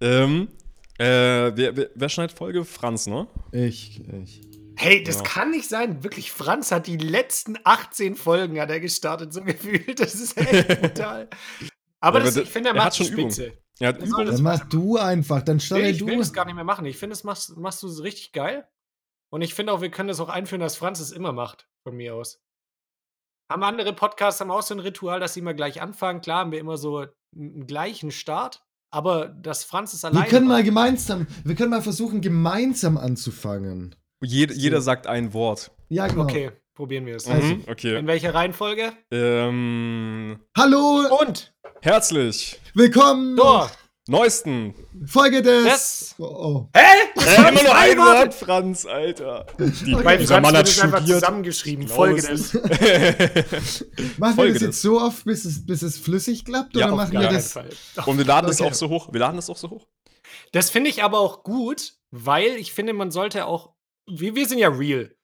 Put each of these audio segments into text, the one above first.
Ähm, äh, wer, wer, wer schneidet Folge? Franz, ne? Ich, ich. Hey, das Ja. kann nicht sein. Wirklich, Franz hat die letzten 18 Folgen hat er gestartet, so gefühlt. Das ist echt brutal. Aber Ja, das, aber ich finde, er er macht schon die Übung. Spitze. Er hat Das soll Dann mach du einfach, dann Nee, stelle ich will du. das gar nicht mehr machen. Ich finde, das machst, machst du richtig geil. Und ich finde auch, wir können das auch einführen, dass Franz es immer macht, von mir aus. Haben andere Podcasts haben auch so ein Ritual, dass sie immer gleich anfangen. Klar haben wir immer so einen gleichen Start, aber dass Franz es Wir alleine können mal gemeinsam, wir können mal versuchen, gemeinsam anzufangen. Jed, jeder sagt ein Wort. Ja, genau. Okay, probieren wir es. Also, Mhm, okay. In welcher Reihenfolge? Ähm, Hallo, Und herzlich. willkommen. Tor. Neuesten. Folge des. Das. Oh, oh. Hä? Das waren immer nur ein. Wort, Franz, Alter. Die, Bei dieser Franz Mann hat es einfach studiert. zusammengeschrieben. Folge des. Machen wir Folge das des. jetzt so oft, bis es, bis es flüssig klappt? Ja, oder auf machen gar wir das? Fall. Und wir laden es Okay. auch so hoch. Wir laden es auch so hoch. Das finde ich aber auch gut, weil ich finde, man sollte auch. Wir, wir sind ja real.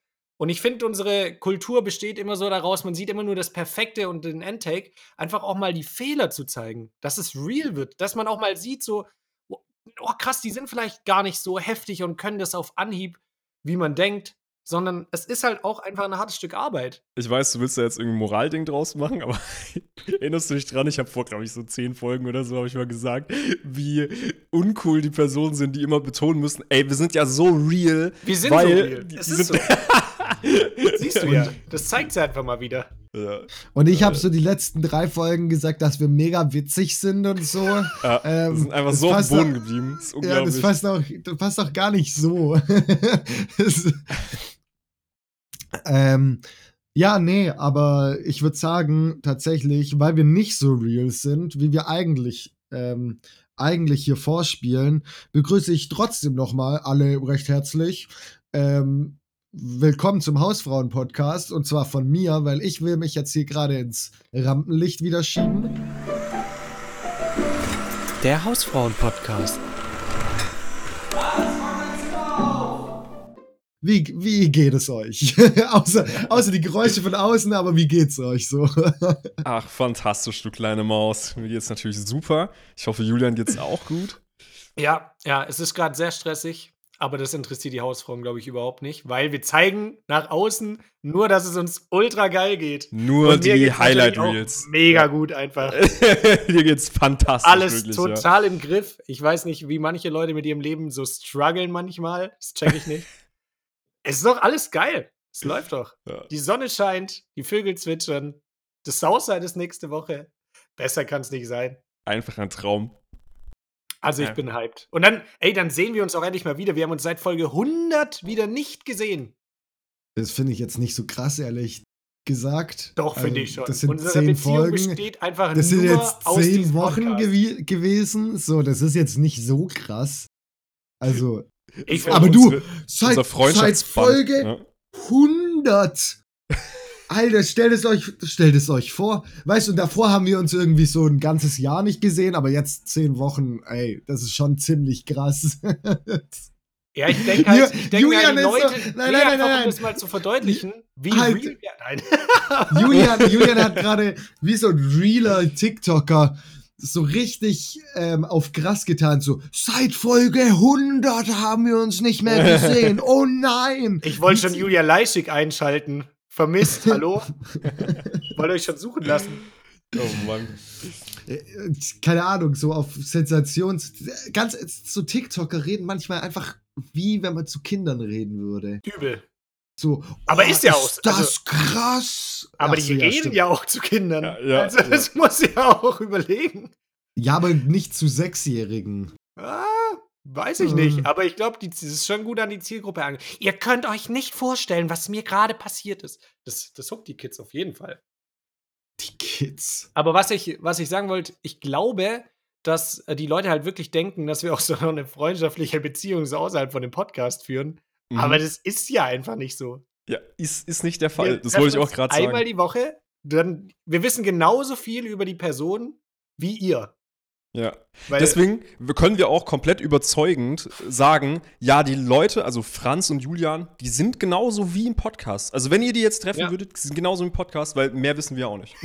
Und ich finde, unsere Kultur besteht immer so daraus, man sieht immer nur das Perfekte und den Endtake, einfach auch mal die Fehler zu zeigen, dass es real wird, dass man auch mal sieht, so, oh oh, krass, die sind vielleicht gar nicht so heftig und können das auf Anhieb, wie man denkt, sondern es ist halt auch einfach ein hartes Stück Arbeit. Ich weiß, du willst da jetzt irgendein Moralding draus machen, aber erinnerst du dich dran? Ich habe vor, glaube ich, so zehn Folgen oder so, habe ich mal gesagt, wie uncool die Personen sind, die immer betonen müssen, ey, wir sind ja so real. Wir sind weil so real. Die, die sind, Siehst du ja, das zeigt sie einfach mal wieder. ja. Und ich habe so die letzten drei Folgen gesagt, dass wir mega witzig sind und so. Ja, Ähm, wir sind einfach so auf dem Boden auch- geblieben. Das ist Ja, das passt auch, das passt auch gar nicht so. Das- ähm, ja, nee, aber ich würde sagen, tatsächlich, weil wir nicht so real sind, wie wir eigentlich, ähm, eigentlich hier vorspielen, begrüße ich trotzdem nochmal alle recht herzlich. Ähm, willkommen zum Hausfrauen-Podcast und zwar von mir, weil ich will mich jetzt hier gerade ins Rampenlicht wieder schieben. Der Hausfrauen-Podcast. Wie, wie geht es euch? außer, außer die Geräusche von außen, aber wie geht's euch so? Ach, fantastisch, du kleine Maus. Mir geht's natürlich super. Ich hoffe, Julian geht's auch gut. Ja, ja, es ist gerade sehr stressig, aber das interessiert die Hausfrauen, glaube ich, überhaupt nicht, weil wir zeigen nach außen nur, dass es uns ultra geil geht. Nur die Highlight Reels. Mega gut einfach. Dir geht's fantastisch. Alles wirklich, ja. total im Griff. Ich weiß nicht, wie manche Leute mit ihrem Leben so strugglen manchmal. Das check ich nicht. es ist doch alles geil. Es läuft doch. Ja. Die Sonne scheint, die Vögel zwitschern. Das Southside ist nächste Woche. Besser kann es nicht sein. Einfach ein Traum. Also ich Ja. bin hyped. Und dann, ey, dann sehen wir uns auch endlich mal wieder. Wir haben uns seit Folge 100 wieder nicht gesehen. Das finde ich jetzt nicht so krass, ehrlich gesagt. Doch, finde Also, ich schon. Das sind Unsere zehn Beziehung Folgen. besteht einfach Das nur sind jetzt zehn Wochen gewi gewesen. So, das ist jetzt nicht so krass. Also, Ich aber find du, Unsere- seit, seit. Folge ne? 100. Alter, stellt es euch, stellt es euch vor. Weißt du, davor haben wir uns irgendwie so ein ganzes Jahr nicht gesehen, aber jetzt zehn Wochen, ey, das ist schon ziemlich krass. Ja, ich denke halt, ich denke Julian halt, Leute, nein, nein, nein, nein. um das mal zu verdeutlichen, wie Halt. real wir, nein. Julian, Julian hat gerade wie so ein realer TikToker so richtig ähm, auf krass getan, so seit Folge 100 haben wir uns nicht mehr gesehen. Oh nein! Ich wollte schon Julia Leischig einschalten. Vermisst, hallo? Wollte euch schon suchen lassen. Oh Mann. Äh, keine Ahnung, so auf Sensations. Ganz so TikToker reden manchmal einfach wie wenn man zu Kindern reden würde. Übel. So, Aber oh, ist ja auch- Ist das krass. Aber Ach die so, reden stimmt. ja auch zu Kindern. Ja, ja, also das muss ja auch überlegen. Ja, aber nicht zu Sechsjährigen. Ah, weiß ich Hm. nicht. Aber ich glaube, das ist schon gut an die Zielgruppe ange. Ihr könnt euch nicht vorstellen, was mir gerade passiert ist. Das, das huckt die Kids auf jeden Fall. Die Kids. Aber was ich, was ich sagen wollte, ich glaube, dass äh, die Leute halt wirklich denken, dass wir auch so eine freundschaftliche Beziehung so außerhalb von dem Podcast führen. Mhm. Aber das ist ja einfach nicht so. ja, ist, ist nicht der Fall. Wir das wollte ich auch gerade Einmal sagen. die Woche, dann, wir wissen genauso viel über die Person wie ihr. Ja. Weil, Deswegen können wir auch komplett überzeugend sagen, ja, die Leute, also Franz und Julian, die sind genauso wie im Podcast. Also wenn ihr die jetzt treffen Ja. würdet, die sind genauso wie im Podcast, weil mehr wissen wir auch nicht.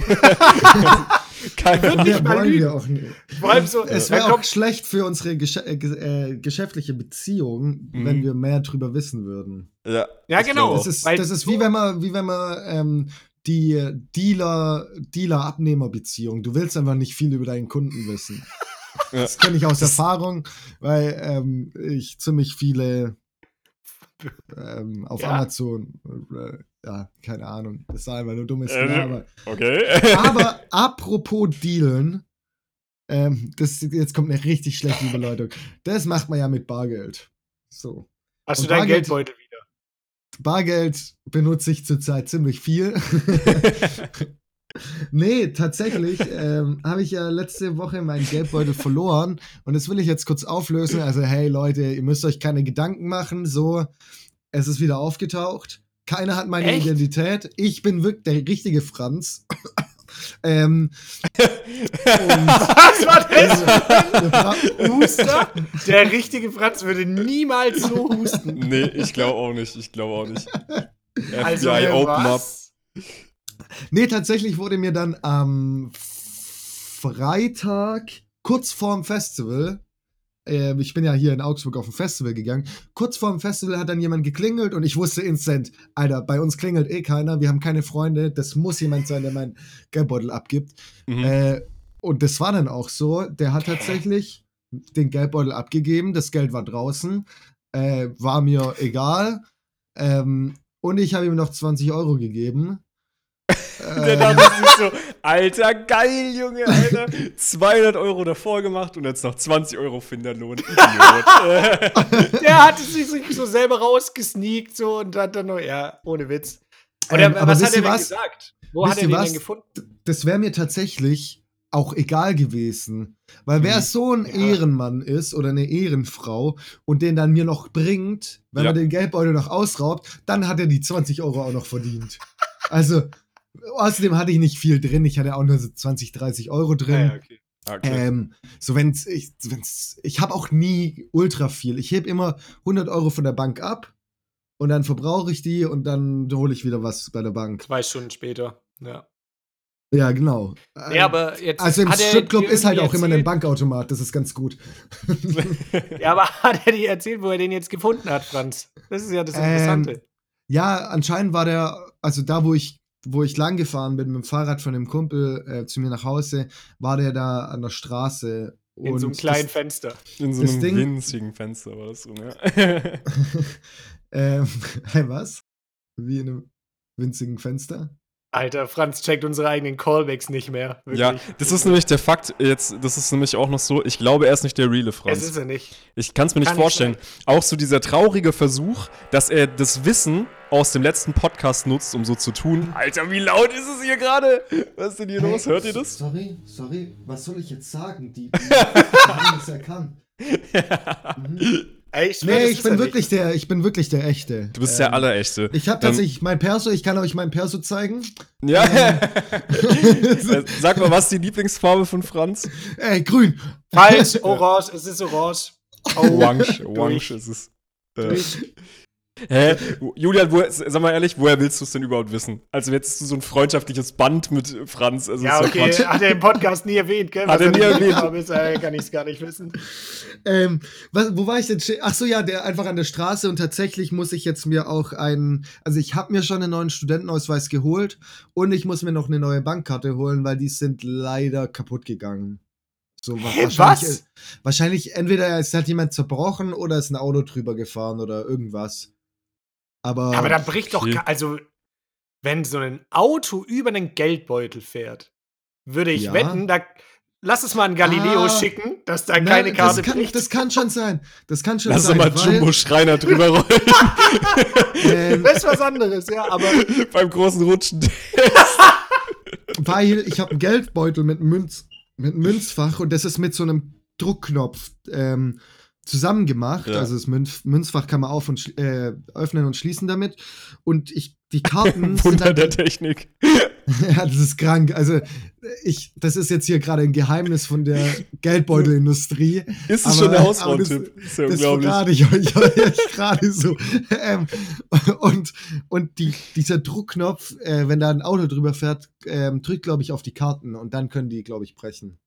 Ja, mal wollen wir auch nicht. vor allem so, Es dann wäre auch kommt, schlecht für unsere Gesche äh, äh, geschäftliche Beziehung, Mhm. wenn wir mehr drüber wissen würden. Ja, Ja, genau. Das ist, Weil das ist wie wenn man, wie wenn man ähm, die Dealer, Dealer-Abnehmer-Beziehung. Du willst einfach nicht viel über deinen Kunden wissen. Ja. Das kenne ich aus Erfahrung, weil ähm, ich ziemlich viele ähm, auf Ja. Amazon, äh, ja, keine Ahnung, das war einfach nur dummes Äh, auch. Okay. Aber apropos Dealen, ähm, das, jetzt kommt eine richtig schlechte Überleitung. Das macht man ja mit Bargeld. So. hast du und deinen Bargeld- Geldbeutel wieder. Bargeld benutze ich zurzeit ziemlich viel. nee, tatsächlich ähm, habe ich ja letzte Woche meinen Geldbeutel verloren und das will ich jetzt kurz auflösen. Also, hey Leute, ihr müsst euch keine Gedanken machen. So, es ist wieder aufgetaucht. Keiner hat meine Echt? Identität. Ich bin wirklich der richtige Franz. Ähm, Was war das? bra- Huster? Der richtige Franz würde niemals so husten. nee, ich glaube auch nicht. Ich glaube auch nicht. Also, FBI äh, Open Up. was? Nee, tatsächlich wurde mir dann am Freitag, kurz vorm Festival, äh, ich bin ja hier in Augsburg auf ein Festival gegangen, kurz vorm Festival hat dann jemand geklingelt und ich wusste instant, Alter, bei uns klingelt eh keiner, wir haben keine Freunde, das muss jemand sein, der meinen Geldbeutel abgibt. Mhm. Äh, und das war dann auch so, der hat tatsächlich den Geldbeutel abgegeben, das Geld war draußen, äh, war mir egal. Ähm, und ich habe ihm noch 20 Euro gegeben. Der dachte sich so, Alter, geil, Junge, Alter. 200 Euro davor gemacht und jetzt noch 20 Euro Finderlohn. Idiot. Der hatte sich so selber rausgesneakt so und hat dann noch, ja, ohne Witz. Oder Ähm, aber was hat er denn was? gesagt? Wo Wisst hat er den was? denn gefunden? das wäre mir tatsächlich auch egal gewesen. Weil wer Mhm. so ein Ja. Ehrenmann ist oder eine Ehrenfrau und den dann mir noch bringt, wenn Ja. er den Geldbeutel noch ausraubt, dann hat er die 20 Euro auch noch verdient. Also, außerdem hatte ich nicht viel drin. Ich hatte auch nur so 20, 30 Euro drin. Ja, ja, okay. Okay. Ähm, so wenn's, ich, wenn's, ich habe auch nie ultra viel. Ich heb immer 100 Euro von der Bank ab und dann verbrauche ich die und dann hole ich wieder was bei der Bank. Zwei Stunden später. Ja. Ja, genau. Ja, aber jetzt. Also im Stripclub ist halt auch irgendwie immer ein erzählt- Bankautomat, das ist ganz gut. Ja, aber hat er dir erzählt, wo er den jetzt gefunden hat, Franz? Das ist ja das Ähm, Interessante. Ja, anscheinend war der, also da, wo ich, wo ich lang gefahren bin mit dem Fahrrad von dem Kumpel äh, zu mir nach Hause, war der da an der Straße. In so einem kleinen das, Fenster. In so das einem Ding- winzigen Fenster war das so, ne? ähm, hey, was? Wie in einem winzigen Fenster? Alter, Franz checkt unsere eigenen Callbacks nicht mehr. ja, Wirklich. das ist nämlich der Fakt jetzt, das ist nämlich auch noch so, ich glaube, er ist nicht der reale Es Franz. ist er nicht. Ich kann es mir nicht Kann nicht vorstellen. Auch so dieser traurige Versuch, dass er das Wissen aus dem letzten Podcast nutzt, um so zu tun. Alter, wie laut ist es hier gerade? Was ist denn hier los? Hört ihr das? Sorry, sorry, was soll ich jetzt sagen? Die, die, die haben das erkannt. Mhm. Ey, ich schwör, Nee, ich bin wirklich der, ich bin wirklich der Echte. Du bist Ähm, der Allerechte. Ich habe tatsächlich mein Perso, ich kann euch mein Perso zeigen. Ja. Äh, Sag mal, was ist die Lieblingsfarbe von Franz? Ey, grün. nicht. Falsch, orange, es ist orange. Orange, orange Durch. ist es. Äh. Hä? Julian, wo, sag mal ehrlich, woher willst du es denn überhaupt wissen? Also jetzt so ein freundschaftliches Band mit Franz. Also Ja, okay, Quatsch. hat er im Podcast nie erwähnt, gell? Hat er nie erwähnt. habe, ist, äh, kann ich es gar nicht wissen. Ähm, was, wo war ich denn? Ach so, ja, der einfach an der Straße und tatsächlich muss ich jetzt mir auch einen, also ich habe mir schon einen neuen Studentenausweis geholt und ich muss mir noch eine neue Bankkarte holen, weil die sind leider kaputt gegangen. So, Hä, wahrscheinlich, was? wahrscheinlich entweder es hat jemand zerbrochen oder ist ein Auto drüber gefahren oder irgendwas. Aber, Aber da bricht doch, also, wenn so ein Auto über einen Geldbeutel fährt, würde ich Ja. wetten, da lass es mal an Galileo Ah. schicken, dass da Na, keine Karte das kann, bricht. das kann schon sein. Das kann schon Lass doch sein. mal weil, Jumbo Schreiner drüber rollen ähm, Das ist was anderes, ja, aber beim großen Rutschen. weil ich habe einen Geldbeutel mit Münz, mit Münzfach und das ist mit so einem Druckknopf ähm, zusammen gemacht. Ja. Also das Münz, Münzfach kann man auf und äh, öffnen und schließen damit. Und ich die Karten sind Wunder dann, der Technik. Ja, das ist krank. Also, ich, das ist jetzt hier gerade ein Geheimnis von der Geldbeutelindustrie. Ist es Aber- schon der aber Hausfrauentipp? das- Ist ja Das unglaublich. ich euch, euch gerade so. Ähm, und und die, dieser Druckknopf, äh, wenn da ein Auto drüber fährt, ähm, drückt, glaube ich, auf die Karten und dann können die, glaube ich, brechen.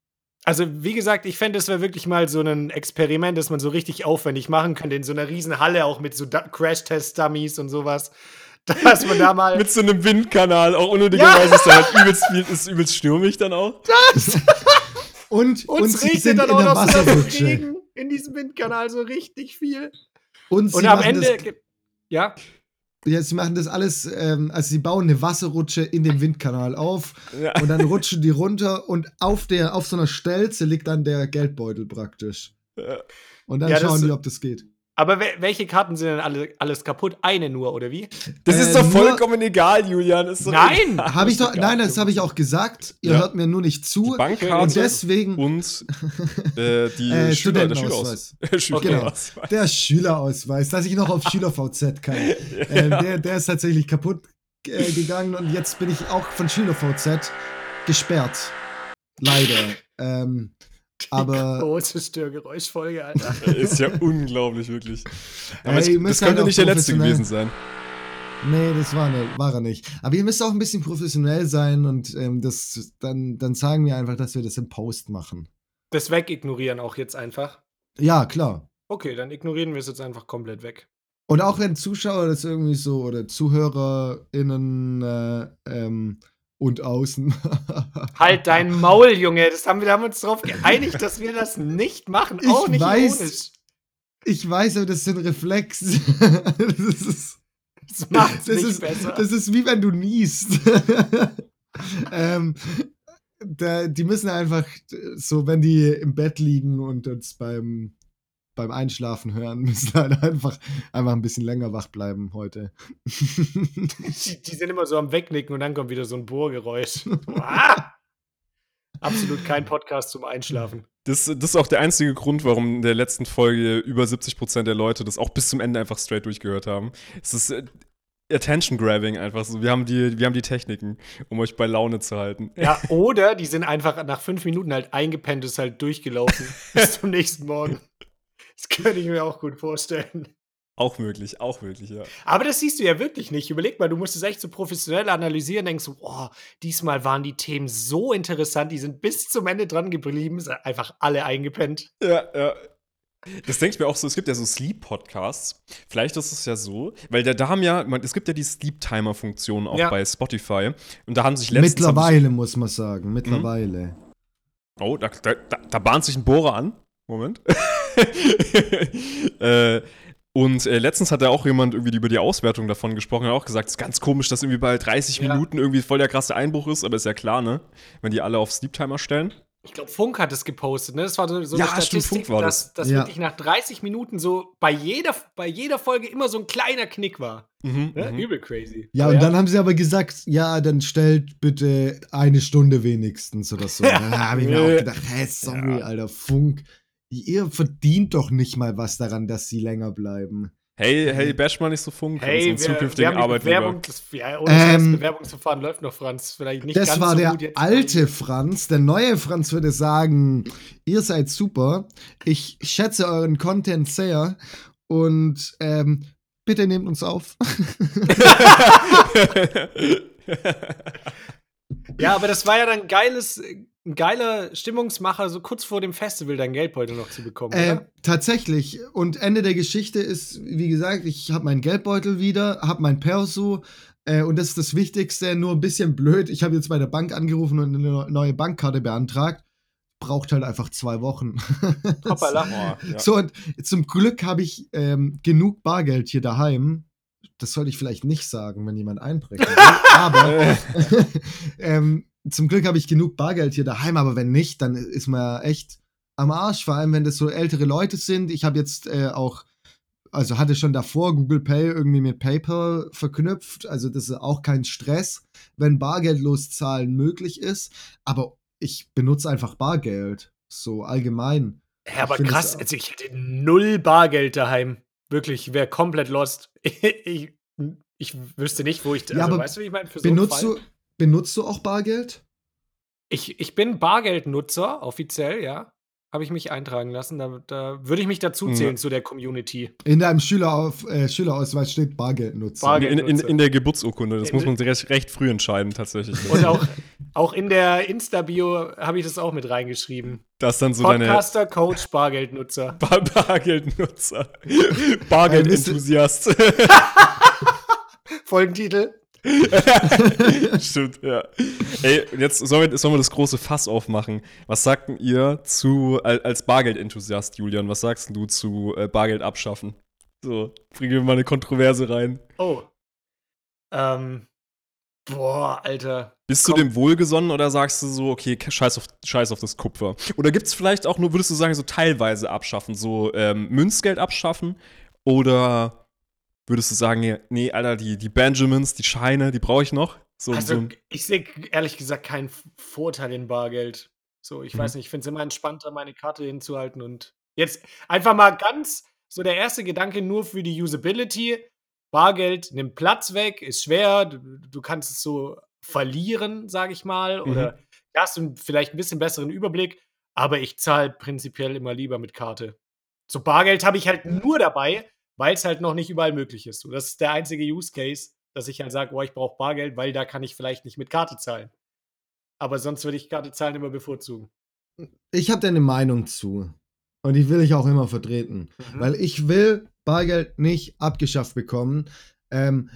Also, wie gesagt, ich fände, es wäre wirklich mal so ein Experiment, das man so richtig aufwendig machen könnte, in so einer riesen Halle, auch mit so Crash-Test-Dummies und sowas. Dass man da mal. Mit so einem Windkanal, auch unnötigerweise ist da halt übelst, viel- ist übelst stürmig dann auch. Und, und uns regnet dann in auch noch so Wasserrutsche. Regen in diesem Windkanal so richtig viel. Und, sie Und am Ende. Das, Ja, ja, sie machen das alles, ähm, also sie bauen eine Wasserrutsche in dem Windkanal auf Ja. und dann rutschen die runter und auf, der, auf so einer Stelze liegt dann der Geldbeutel praktisch. Ja. Und dann Ja, das- schauen die, ob das geht. Aber wel- welche Karten sind denn alle, alles kaputt? Eine nur, oder wie? Das Äh, ist doch vollkommen egal, Julian. Ist doch Nein! Habe ich doch, nein, das habe ich auch gesagt. Ihr Ja. hört mir nur nicht Die zu. Und Bankkarte deswegen und äh, die Äh, Schüler, der. Schülerausweis. Schülerausweis. der Schülerausweis, dass ich noch auf SchülerVZ kann. Ähm, der, der ist tatsächlich kaputt äh, gegangen und jetzt bin ich auch von SchülerVZ gesperrt. Leider. Ähm, aber Große Störgeräuschfolge, Alter. Ist ja unglaublich, wirklich. Aber Ey, es, das könnte halt nicht der letzte gewesen sein. nee, das war, ne, war er nicht. Aber ihr müsst auch ein bisschen professionell sein und ähm, das, dann, dann sagen wir einfach, dass wir das im Post machen. Das wegignorieren auch jetzt einfach. Ja, klar. Okay, dann ignorieren wir es jetzt einfach komplett weg. Und auch wenn Zuschauer das irgendwie so oder ZuhörerInnen äh, ähm, und außen. Halt dein Maul, Junge. Das haben wir, da haben wir uns darauf geeinigt, dass wir das nicht machen. Ich auch nicht weiß. ironisch. Ich weiß, aber das ist ein Reflex. das ist, Das macht's das nicht ist, besser. das ist wie wenn du niest. ähm, da, die müssen einfach so, wenn die im Bett liegen und uns beim, beim Einschlafen hören, müssen halt einfach, einfach ein bisschen länger wach bleiben heute. die, die sind immer so am Wegnicken und dann kommt wieder so ein Bohrgeräusch. ah! Absolut kein Podcast zum Einschlafen. Das, das ist auch der einzige Grund, warum in der letzten Folge über 70% der Leute das auch bis zum Ende einfach straight durchgehört haben. Es ist äh, Attention Grabbing einfach so. Wir haben, die, wir haben die Techniken, um euch bei Laune zu halten. Ja, oder die sind einfach nach fünf Minuten halt eingepennt, ist halt durchgelaufen bis zum nächsten Morgen. Das könnte ich mir auch gut vorstellen. Auch möglich, auch möglich, ja. Aber das siehst du ja wirklich nicht. Überleg mal, du musst es echt so professionell analysieren, denkst du, oh, diesmal waren die Themen so interessant, die sind bis zum Ende dran geblieben, sind einfach alle eingepennt. Ja, ja. Das denke ich mir auch so, es gibt ja so Sleep-Podcasts. Vielleicht ist es ja so, weil da, da haben ja, man, es gibt ja die Sleep-Timer-Funktion auch Ja. bei Spotify. Und da haben sich letztens. Mittlerweile, muss man sagen. Mittlerweile. Oh, da, da, da, da bahnt sich ein Bohrer an. Moment. äh, und äh, letztens hat ja auch jemand irgendwie über die Auswertung davon gesprochen, hat auch gesagt, es ist ganz komisch, dass irgendwie bei 30 Ja. Minuten irgendwie voll der krasse Einbruch ist, aber ist ja klar, ne? Wenn die alle auf Sleep-Timer stellen. Ich glaube, Funk hat es gepostet, ne? Das war so, so Ja, eine stimmt, Statistik, Funk war dass, dass Ja. wirklich nach 30 Minuten so bei jeder, bei jeder Folge immer so ein kleiner Knick war. Mhm, Ne? mhm. Übel crazy. Ja, Aber und dann haben sie aber gesagt, ja, dann stellt bitte eine Stunde wenigstens oder so. Da habe ich mir auch gedacht, hä, sorry, Alter, Funk. Ihr verdient doch nicht mal was daran, dass sie länger bleiben. Hey, hey, bash mal nicht so Funk, Hey, unseren wir, wir zukünftigen Arbeitgeber. Bewerbung, das, ja, ohne Ähm, Bewerbungsverfahren läuft noch, Franz. Vielleicht nicht das ganz war so der gut jetzt. alte Franz. Der neue Franz würde sagen, ihr seid super. Ich schätze euren Content sehr. Und ähm, bitte nehmt uns auf. Ja, aber das war ja dann ein geiles, ein geiler Stimmungsmacher, so kurz vor dem Festival dein Geldbeutel noch zu bekommen, Äh, oder? tatsächlich. Und Ende der Geschichte ist, wie gesagt, ich habe meinen Geldbeutel wieder, habe mein Perso. Äh, und das ist das Wichtigste, nur ein bisschen blöd. Ich habe jetzt bei der Bank angerufen und eine neue Bankkarte beantragt. Braucht halt einfach zwei Wochen. Hoppala. Ja. So, und zum Glück habe ich ähm, genug Bargeld hier daheim. Das sollte ich vielleicht nicht sagen, wenn jemand einbrechen will. aber ähm, zum Glück habe ich genug Bargeld hier daheim, aber wenn nicht, dann ist man ja echt am Arsch, vor allem wenn das so ältere Leute sind. Ich habe jetzt äh, auch, also hatte schon davor Google Pay irgendwie mit PayPal verknüpft, also das ist auch kein Stress, wenn bargeldlos zahlen möglich ist, aber ich benutze einfach Bargeld, so allgemein. Ja, aber krass, also ich hätte null Bargeld daheim. Wirklich, ich wäre komplett lost. ich, ich wüsste nicht, wo ich. Also, Ja, aber weißt du, wie ich meine? Für so Benutzt Fall? du, benutzt du auch Bargeld? Ich, ich bin Bargeldnutzer, offiziell, ja. Habe ich mich eintragen lassen. Da, da würde ich mich dazu zählen zu der Community. In deinem Schülerauf, äh, Schülerausweis steht Bargeldnutzer. Bargeld- In, in, in der Geburtsurkunde. Das In- muss man recht, recht früh entscheiden, tatsächlich. Und auch, auch in der Insta-Bio habe ich das auch mit reingeschrieben. Das ist dann so deine Podcaster, Coach, Bargeldnutzer. Bar Bargeldnutzer. Bargeldenthusiast. Folgentitel. Stimmt, ja. Ey, jetzt sollen wir, sollen wir das große Fass aufmachen. Was sagt denn ihr zu, al- als Bargeldenthusiast, Julian, was sagst du zu äh, Bargeld abschaffen? So, bringen wir mal eine Kontroverse rein. Oh. Ähm. Boah, Alter. Bist du Komm. dem wohlgesonnen oder sagst du so, okay, scheiß auf, scheiß auf das Kupfer? Oder gibt es vielleicht auch nur, würdest du sagen, so teilweise abschaffen, so ähm, Münzgeld abschaffen? Oder würdest du sagen, nee, Alter, die, die Benjamins, die Scheine, die brauche ich noch? So, Also, so, ich sehe ehrlich gesagt keinen Vorteil in Bargeld. So, ich Mhm. weiß nicht, ich finde es immer entspannter, meine Karte hinzuhalten und jetzt einfach mal ganz so der erste Gedanke nur für die Usability. Bargeld nimmt Platz weg, ist schwer, du, du kannst es so verlieren, sage ich mal, Mhm. oder da hast du vielleicht ein bisschen besseren Überblick, aber ich zahle prinzipiell immer lieber mit Karte. So Bargeld habe ich halt nur dabei, weil es halt noch nicht überall möglich ist. So, das ist der einzige Use Case, dass ich halt sage, boah, ich brauche Bargeld, weil da kann ich vielleicht nicht mit Karte zahlen. Aber sonst würde ich Karte zahlen immer bevorzugen. Ich habe da eine Meinung zu. Und die will ich auch immer vertreten. Mhm. Weil ich will Bargeld nicht abgeschafft bekommen. Ähm,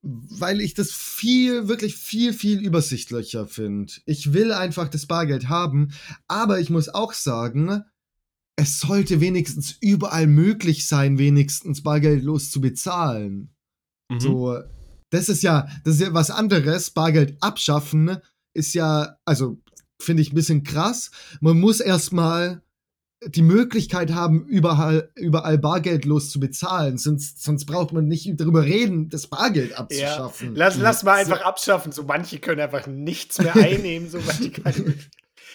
weil ich das viel, wirklich viel, viel übersichtlicher finde. Ich will einfach das Bargeld haben, aber ich muss auch sagen, es sollte wenigstens überall möglich sein, wenigstens bargeldlos zu bezahlen. mhm. So, das ist ja, das ist ja was anderes. Bargeld abschaffen ist ja, also finde ich ein bisschen krass. Man muss erstmal die Möglichkeit haben, überall, überall bargeldlos zu bezahlen. Sonst, sonst braucht man nicht darüber reden, das Bargeld abzuschaffen. Lass, lass mal So. einfach abschaffen. So manche können einfach nichts mehr einnehmen. So manche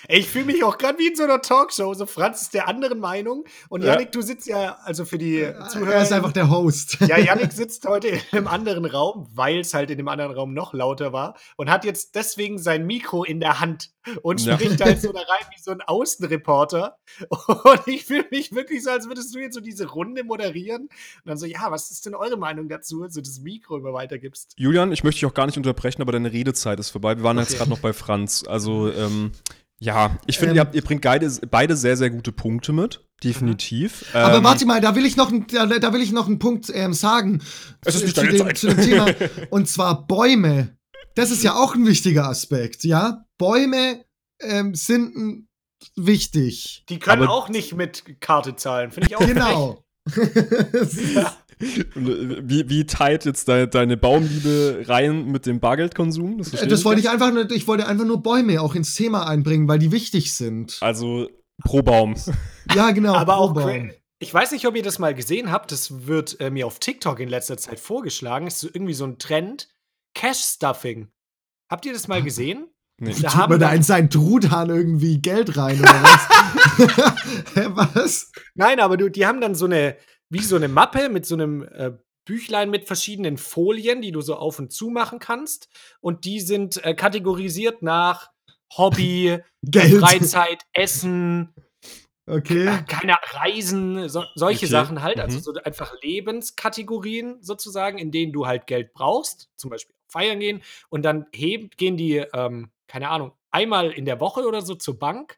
Ey, ich fühle mich auch gerade wie in so einer Talkshow. So Franz ist der anderen Meinung. Und Ja. Yannick, du sitzt ja, also für die Zuhörer. er ist einfach der Host. Ja, Yannick sitzt heute in einem anderen Raum, weil es halt in dem anderen Raum noch lauter war und hat jetzt deswegen sein Mikro in der Hand und Ja. spricht halt so da rein wie so ein Außenreporter. Und ich fühle mich wirklich so, als würdest du jetzt so diese Runde moderieren und dann so, ja, was ist denn eure Meinung dazu, als du das Mikro immer weitergibst? Julian, ich möchte dich auch gar nicht unterbrechen, aber deine Redezeit ist vorbei. Wir waren jetzt Okay. gerade noch bei Franz. Also, ähm, ja, ich finde, Ähm. ihr, habt- ihr bringt beide, beide sehr, sehr gute Punkte mit. Definitiv. Aber Ähm, warte mal, da will ich noch, einen- da, da will ich noch einen Punkt ähm, sagen. Es ist zu, nicht zu, deine dem, Zeit. zu dem Thema. Und zwar Bäume. Das ist ja auch ein wichtiger Aspekt, ja? Bäume ähm, sind n- wichtig. Die können Aber- auch nicht mit Karte zahlen, finde ich auch Genau. Ja. Wie, wie tight jetzt deine, deine Baumliebe rein mit dem Bargeldkonsum? Das, das wollte ich einfach nur, ich wollte einfach nur Bäume auch ins Thema einbringen, weil die wichtig sind. Also pro Baum. Ja, genau. Aber auch, Baum. ich weiß nicht, ob ihr das mal gesehen habt, das wird äh, mir auf TikTok in letzter Zeit vorgeschlagen. ist so irgendwie so ein Trend. Cash-Stuffing. Habt ihr das mal gesehen? Nee. Da Tut haben man da in seinen Truthahn irgendwie Geld rein oder was? Was? Nein, aber du, die haben dann so eine, wie so eine Mappe mit so einem äh, Büchlein mit verschiedenen Folien, die du so auf und zu machen kannst. Und die sind äh, kategorisiert nach Hobby, Geld. Freizeit, Essen, Okay. äh, keine Reisen, so, solche Okay, Sachen halt. Also mhm. so einfach Lebenskategorien sozusagen, in denen du halt Geld brauchst. Zum Beispiel feiern gehen. Und dann heben, gehen die, ähm, keine Ahnung, einmal in der Woche oder so zur Bank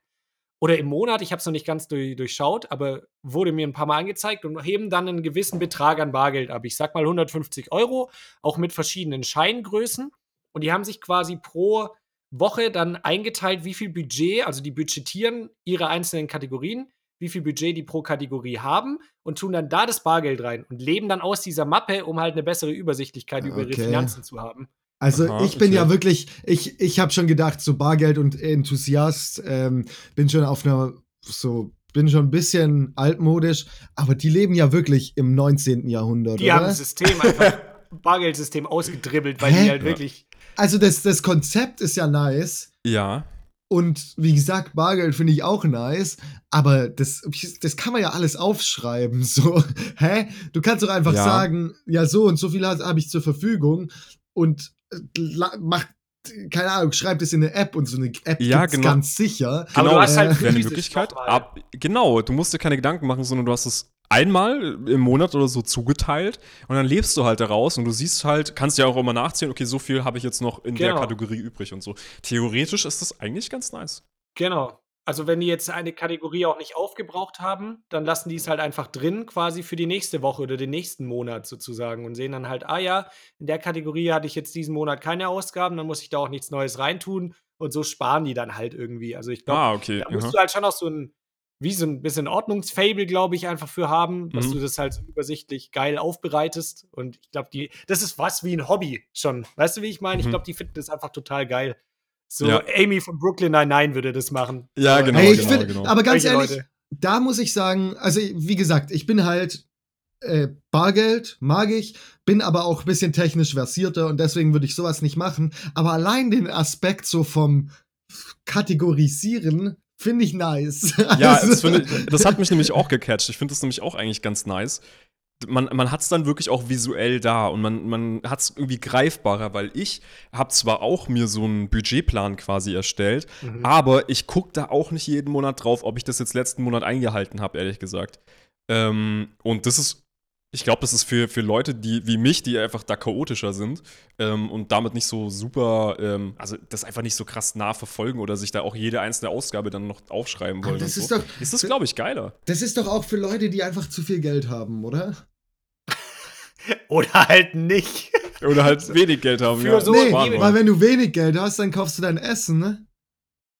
oder im Monat, ich habe es noch nicht ganz durch, durchschaut, aber wurde mir ein paar Mal angezeigt und heben dann einen gewissen Betrag an Bargeld ab. Ich sag mal 150 Euro, auch mit verschiedenen Scheingrößen. Und die haben sich quasi pro Woche dann eingeteilt, wie viel Budget, also die budgetieren ihre einzelnen Kategorien, wie viel Budget die pro Kategorie haben und tun dann da das Bargeld rein und leben dann aus dieser Mappe, um halt eine bessere Übersichtlichkeit über ihre Okay. Finanzen zu haben. Also Aha, ich bin okay. ja wirklich, ich, ich habe schon gedacht, so Bargeld und Enthusiast, ähm, bin schon auf einer, so, bin schon ein bisschen altmodisch, aber die leben ja wirklich im 19. Jahrhundert, Die oder? haben das System einfach, Bargeldsystem ausgedribbelt, weil Hä? die halt Ja. wirklich Also das, das Konzept ist ja nice Ja. und wie gesagt, Bargeld finde ich auch nice, aber das, das kann man ja alles aufschreiben, so, hä? Du kannst doch einfach Ja. sagen, ja so und so viel habe hab ich zur Verfügung und äh, la- mach keine Ahnung, schreibt es in eine App und so eine App Ja, genau. ganz sicher. Aber Genau, du hast halt äh, physisch Möglichkeit. nochmal. Ab, genau, du musst dir keine Gedanken machen, sondern du hast es einmal im Monat oder so zugeteilt und dann lebst du halt daraus und du siehst halt, kannst ja auch immer nachzählen, okay, so viel habe ich jetzt noch in der Genau. Kategorie übrig und so. Theoretisch ist das eigentlich ganz nice. Genau. Also wenn die jetzt eine Kategorie auch nicht aufgebraucht haben, dann lassen die es halt einfach drin, quasi für die nächste Woche oder den nächsten Monat sozusagen und sehen dann halt, ah ja, in der Kategorie hatte ich jetzt diesen Monat keine Ausgaben, dann muss ich da auch nichts Neues reintun und so sparen die dann halt irgendwie. Also ich glaube, Ah, okay. da musst aha. du halt schon auch so ein, wie so ein bisschen Ordnungsfable, glaube ich, einfach für haben, dass Mhm. du das halt so übersichtlich geil aufbereitest. Und ich glaube, die, das ist was wie ein Hobby schon. Weißt du, wie ich meine? Ich Mhm. glaube, die finden das einfach total geil. So, Ja. Amy von Brooklyn Nine-Nine würde das machen. Ja, Aber- genau, Hey, ich genau, find, genau. Aber ganz Solche ehrlich, Leute. da muss ich sagen, also wie gesagt, ich bin halt äh, Bargeld, mag ich, bin aber auch ein bisschen technisch versierter und deswegen würde ich sowas nicht machen. Aber allein den Aspekt so vom Kategorisieren finde ich nice. Ja, Also- das, finde ich, das hat mich nämlich auch gecatcht. Ich finde das nämlich auch eigentlich ganz nice. Man, man hat es dann wirklich auch visuell da und man, man hat es irgendwie greifbarer, weil ich habe zwar auch mir so einen Budgetplan quasi erstellt, Mhm. aber ich gucke da auch nicht jeden Monat drauf, ob ich das jetzt letzten Monat eingehalten habe, ehrlich gesagt. Ähm, und das ist, ich glaube, das ist für, für Leute, die wie mich, die einfach da chaotischer sind ähm, und damit nicht so super, ähm, also das einfach nicht so krass nah verfolgen oder sich da auch jede einzelne Ausgabe dann noch aufschreiben wollen. das und ist so. doch- ist das, glaube ich, geiler. Das ist doch auch für Leute, die einfach zu viel Geld haben, oder? Oder halt nicht. Oder halt wenig Geld haben. Für ja. so nee, weil wenn du wenig Geld hast, dann kaufst du dein Essen, ne?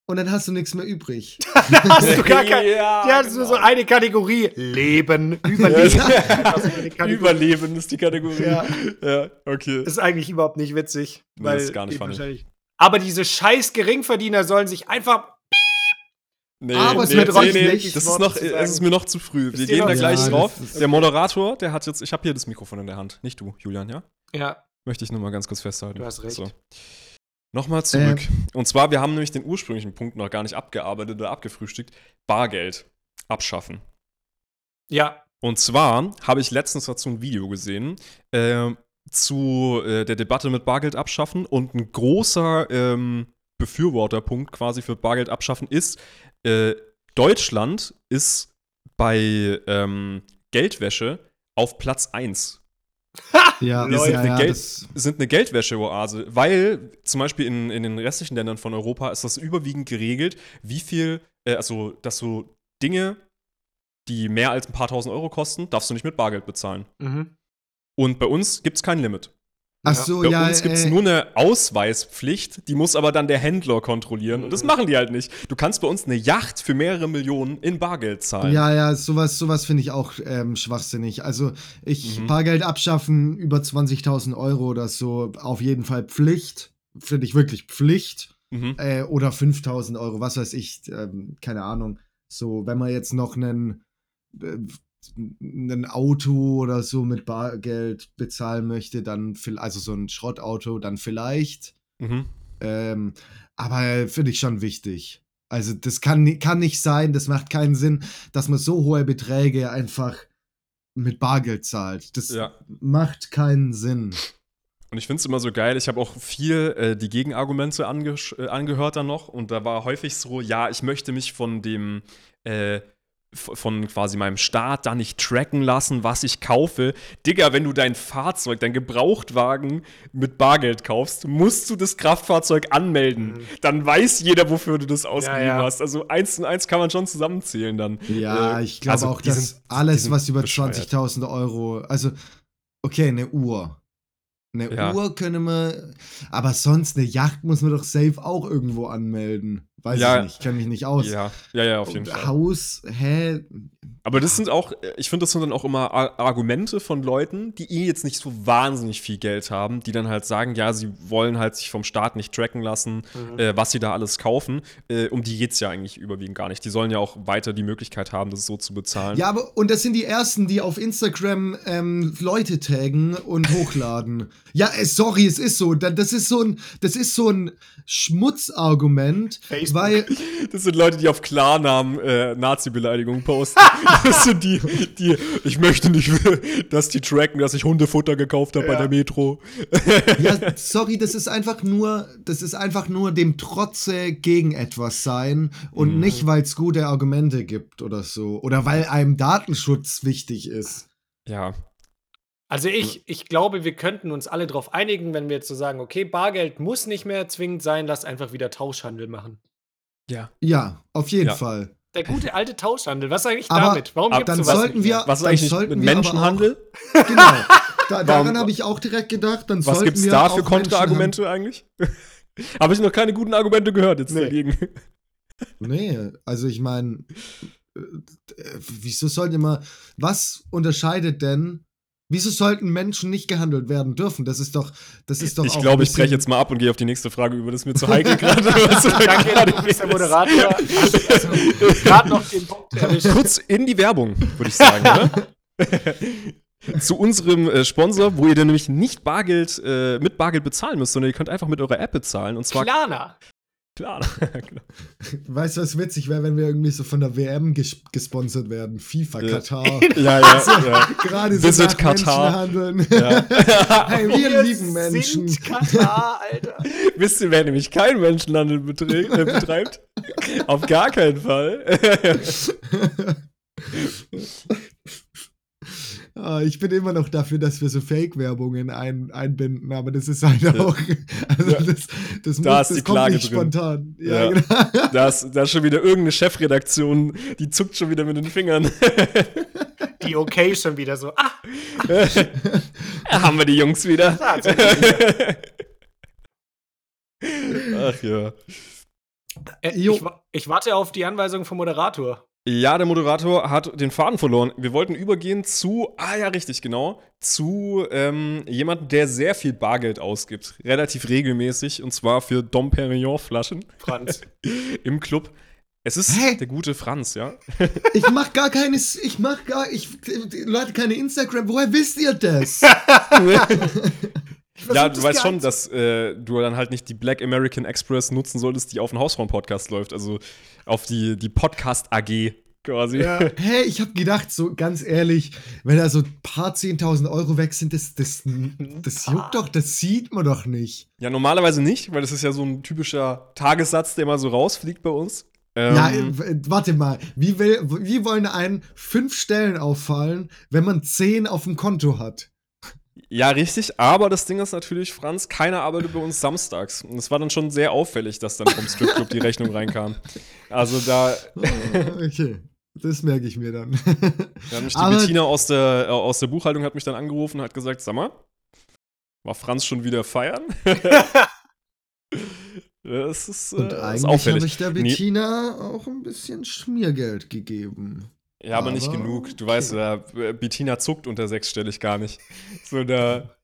Und dann hast du nichts mehr übrig. hast du gar kein, Ja, ja, hast du genau. so eine Kategorie. Leben, Überleben. Das ist Kategorie. Überleben ist die Kategorie. Ja. Ja, okay. ist eigentlich überhaupt nicht witzig. Nee, Weil ist gar nicht funny. Aber diese scheiß Geringverdiener sollen sich einfach. Nee, Aber es nee, wird nee, nee, nicht das ist noch, es ist mir noch zu früh. Wir gehen da gleich drauf. Das ist- Der Moderator, der hat jetzt, ich habe hier das Mikrofon in der Hand, nicht du, Julian, ja? Ja, Möchte ich nur mal ganz kurz festhalten. Du hast recht. So. Nochmal zurück. Ähm. Und zwar, wir haben nämlich den ursprünglichen Punkt noch gar nicht abgearbeitet oder abgefrühstückt. Bargeld abschaffen. ja. Und zwar habe ich letztens dazu ein Video gesehen äh, zu äh, der Debatte mit Bargeld abschaffen und ein großer ähm, Befürworterpunkt quasi für Bargeld abschaffen ist, äh, Deutschland ist bei ähm, Geldwäsche auf Platz 1 Ja, Wir sind ja, eine ja, Geld- sind eine Geldwäsche-Oase, weil zum Beispiel in, in den restlichen Ländern von Europa ist das überwiegend geregelt, wie viel, äh, also, dass du Dinge, die mehr als ein paar tausend Euro kosten, darfst du nicht mit Bargeld bezahlen. Mhm. Und bei uns gibt es kein Limit. Ach Ja. so, Bei ja. uns gibt es äh, nur eine Ausweispflicht, die muss aber dann der Händler kontrollieren. Und das machen die halt nicht. Du kannst bei uns eine Yacht für mehrere Millionen in Bargeld zahlen. Ja, ja, sowas, sowas finde ich auch ähm, schwachsinnig. Also ich Mhm. Bargeld abschaffen über 20.000 Euro oder so auf jeden Fall Pflicht. Finde ich wirklich Pflicht. Mhm. Äh, oder 5.000 Euro, was weiß ich, ähm, keine Ahnung. So, wenn man jetzt noch einen, äh, ein Auto oder so mit Bargeld bezahlen möchte, dann, also so ein Schrottauto, dann vielleicht. Mhm. Ähm, aber finde ich schon wichtig. Also das kann, kann nicht sein, das macht keinen Sinn, dass man so hohe Beträge einfach mit Bargeld zahlt. Das Ja. macht keinen Sinn. Und ich finde es immer so geil. Ich habe auch viel äh, die Gegenargumente äh, angehört dann noch. Und da war häufig so, ja, ich möchte mich von dem, äh, von quasi meinem Staat da nicht tracken lassen, was ich kaufe. Digga, wenn du dein Fahrzeug, dein Gebrauchtwagen mit Bargeld kaufst, musst du das Kraftfahrzeug anmelden. Mhm. Dann weiß jeder, wofür du das ausgegeben ja. hast. Also eins und eins kann man schon zusammenzählen dann. Ja, Äh, ich glaube also auch, dass sind- alles, was über bescheuert. 20.000 Euro, also okay, eine Uhr. Eine Ja. Uhr können wir, aber sonst eine Yacht muss man doch safe auch irgendwo anmelden. Weiß Ja. ich nicht, kenne mich nicht aus. Ja, ja, ja, auf jeden Und Fall. Haus, hä? Aber das sind auch, ich finde, das sind dann auch immer Ar- Argumente von Leuten, die eh jetzt nicht so wahnsinnig viel Geld haben, die dann halt sagen, ja, sie wollen halt sich vom Staat nicht tracken lassen, Mhm. äh, was sie da alles kaufen. Äh, um die geht es ja eigentlich überwiegend gar nicht. Die sollen ja auch weiter die Möglichkeit haben, das so zu bezahlen. Ja, aber und das sind die ersten, die auf Instagram ähm, Leute taggen und hochladen. ja, äh, sorry, es ist so. Da- Das ist so ein, das ist so ein Schmutzargument, Facebook. weil, Das sind Leute, die auf Klarnamen äh, Nazi-Beleidigungen posten. Das sind die, die, ich möchte nicht, dass die tracken, dass ich Hundefutter gekauft habe bei Ja. der Metro. ja, sorry, das ist einfach nur, das ist einfach nur dem Trotze gegen etwas sein und Mhm. nicht, weil es gute Argumente gibt oder so. Oder weil einem Datenschutz wichtig ist. Ja, Also ich, ich glaube, wir könnten uns alle darauf einigen, wenn wir jetzt so sagen, okay, Bargeld muss nicht mehr zwingend sein, lass einfach wieder Tauschhandel machen. Ja. Ja, auf jeden Ja. Fall. Der gute alte Tauschhandel, was eigentlich Aber- damit? Warum gibt's Dann sowas sollten wir? Was ist eigentlich mit sollten wir aber Menschenhandel? Auch, genau. Da, daran habe ich auch direkt gedacht. Dann Was sollten gibt's wir da auch für Kontraargumente eigentlich? Habe ich noch keine guten Argumente gehört jetzt Nee. dagegen. Nee, also ich meine, äh, wieso sollten immer, was unterscheidet denn, wieso sollten Menschen nicht gehandelt werden dürfen? Das ist doch, das ist doch Ich glaube, ich breche jetzt mal ab und gehe auf die nächste Frage über. Das ist mir zu heikel gerade. Danke, du bist der. Moderator. Also, Gerade noch den Punkt erwischt. Kurz in die Werbung, würde ich sagen, oder? Zu unserem äh, Sponsor, wo ihr dann nämlich nicht Bargeld, äh, mit Bargeld bezahlen müsst, sondern ihr könnt einfach mit eurer App bezahlen. Und zwar Klarna. klar. Weißt du, was witzig wäre, wenn wir irgendwie so von der WM ges gesponsert werden? FIFA, Ja. Katar. ja, ja, ja. Gerade so Visit nach Katar. Menschenhandeln. ja. hey, wir lieben Menschen. sind Katar, Alter. Wisst ihr, wer nämlich keinen Menschenhandel äh, betreibt? Auf gar keinen Fall. Ah, ich bin immer noch dafür, dass wir so Fake-Werbungen ein, einbinden, aber das ist halt auch. Also Ja. das, das, Da muss, ist das die kommt Klage nicht drin. spontan. Ja, Ja. genau. da, ist, da ist schon wieder irgendeine Chefredaktion, die zuckt schon wieder mit den Fingern. Die okay schon wieder so. Ah, Haben wir die Jungs wieder. Ach ja. Äh, ich, ich warte auf die Anweisung vom Moderator. Ja, der Moderator hat den Faden verloren. Wir wollten übergehen zu, ah ja, richtig, genau, zu ähm, jemandem, der sehr viel Bargeld ausgibt. Relativ regelmäßig, und zwar für Dom Perignon-Flaschen Franz. im Club. Es ist Hä? der gute Franz, ja. Ich mach gar keine, ich mach gar, ich, Leute, keine Instagram. Woher wisst ihr das? ja, du weißt schon, dass äh, du dann halt nicht die Black American Express nutzen solltest, die auf den Hausfrauen-Podcast läuft. Also auf die, die Podcast-AG quasi. Ja. Hey, ich hab gedacht, so ganz ehrlich, wenn da so ein paar 10.000 Euro weg sind, das, das, das juckt doch, das sieht man doch nicht. Ja, normalerweise nicht, weil das ist ja so ein typischer Tagessatz, der mal so rausfliegt bei uns. Ähm, Ja, äh, warte mal, wie, will, wie wollen einen fünf Stellen auffallen, wenn man zehn auf dem Konto hat? Ja, richtig, aber das Ding ist natürlich, Franz, keiner arbeitet bei uns samstags. Und es war dann schon sehr auffällig, dass dann vom Stripclub die Rechnung reinkam. Also da, Ah, Okay, das merke ich mir dann. da hat mich die Aber- Bettina aus der, äh, aus der Buchhaltung hat mich dann angerufen und hat gesagt, sag mal, war Franz schon wieder feiern? das ist, äh, Und eigentlich habe ich der Nee. Bettina auch ein bisschen Schmiergeld gegeben. Ja, aber, nicht Aber genug. Du okay. weißt, da, Bettina zuckt unter sechsstellig gar nicht. So, da,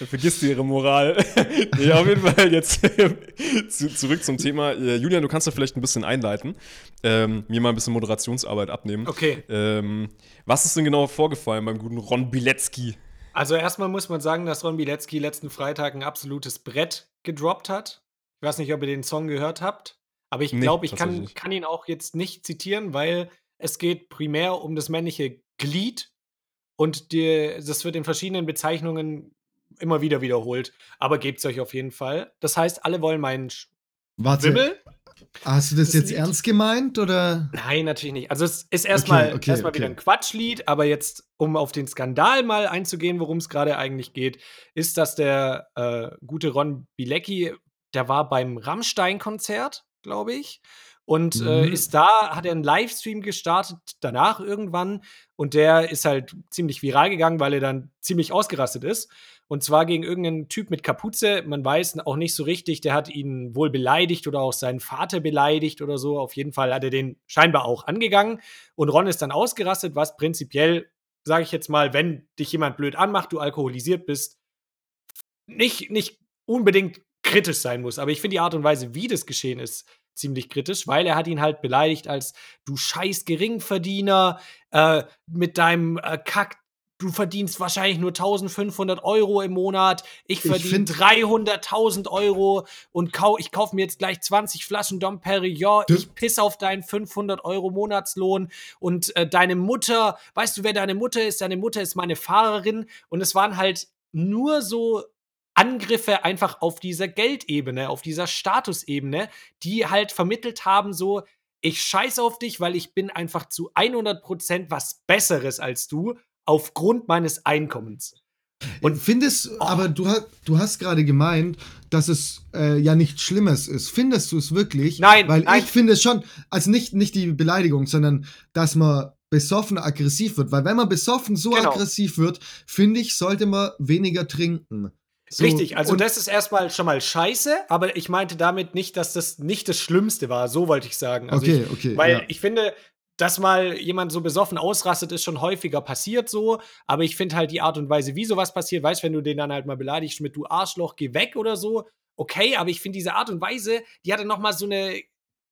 da vergisst du ihre Moral. nee, auf jeden Fall jetzt zu, zurück zum Thema. Äh, Julian, du kannst da vielleicht ein bisschen einleiten. Ähm, mir mal ein bisschen Moderationsarbeit abnehmen. Okay. Ähm, was ist denn genau vorgefallen beim guten Ron Bilecki? Also erstmal muss man sagen, dass Ron Bilecki letzten Freitag ein absolutes Brett gedroppt hat. Ich weiß nicht, ob ihr den Song gehört habt, aber ich Nee, glaube, ich kann, nicht. kann ihn auch jetzt nicht zitieren, weil es geht primär um das männliche Glied und die, das wird in verschiedenen Bezeichnungen immer wieder wiederholt. Aber gebt es euch auf jeden Fall. Das heißt, alle wollen meinen Sch- Warte, Wimmel. hast du das, Das jetzt Lied. ernst gemeint oder? Nein, natürlich nicht. Also es ist erstmal Okay, okay, erstmal okay. wieder ein Quatschlied, aber jetzt, um auf den Skandal mal einzugehen, worum es gerade eigentlich geht, ist, dass der äh, gute Ron Bilecki, der war beim Rammstein-Konzert, glaube ich. Und äh, Mhm. ist da, hat er einen Livestream gestartet, danach irgendwann. Und der ist halt ziemlich viral gegangen, weil er dann ziemlich ausgerastet ist. Und zwar gegen irgendeinen Typ mit Kapuze. Man weiß auch nicht so richtig, der hat ihn wohl beleidigt oder auch seinen Vater beleidigt oder so. Auf jeden Fall hat er den scheinbar auch angegangen. Und Ron ist dann ausgerastet, was prinzipiell, sage ich jetzt mal, wenn dich jemand blöd anmacht, du alkoholisiert bist, nicht, nicht unbedingt kritisch sein muss. Aber ich finde die Art und Weise, wie das geschehen ist, ziemlich kritisch, weil er hat ihn halt beleidigt als du scheiß Geringverdiener äh, mit deinem äh, Kack du verdienst wahrscheinlich nur 1500 Euro im Monat, ich verdiene find- 300.000 Euro und kau ich kaufe mir jetzt gleich 20 Flaschen Dom Perignon, ich piss auf deinen 500 Euro Monatslohn und äh, deine Mutter, weißt du, wer deine Mutter ist? Deine Mutter ist meine Fahrerin und es waren halt nur so Angriffe einfach auf dieser Geldebene, auf dieser Statusebene, die halt vermittelt haben, so, ich scheiß auf dich, weil ich bin einfach zu 100% was Besseres als du aufgrund meines Einkommens. Und findest, Oh. aber du, hast du hast gerade gemeint, dass es äh, ja nichts Schlimmes ist. Findest du es wirklich? Nein, Weil nein. ich finde es schon, also nicht, nicht die Beleidigung, sondern dass man besoffen aggressiv wird. Weil wenn man besoffen so Genau. aggressiv wird, finde ich, sollte man weniger trinken. So, Richtig, also das ist erstmal schon mal scheiße, aber ich meinte damit nicht, dass das nicht das Schlimmste war, so wollte ich sagen. Also Okay, ich, okay. Weil ja. ich finde, dass mal jemand so besoffen ausrastet, ist schon häufiger passiert so. Aber ich finde halt die Art und Weise, wie sowas passiert, weißt wenn du den dann halt mal beleidigst mit du Arschloch, geh weg oder so, okay, aber ich finde diese Art und Weise, die hatte noch mal so eine,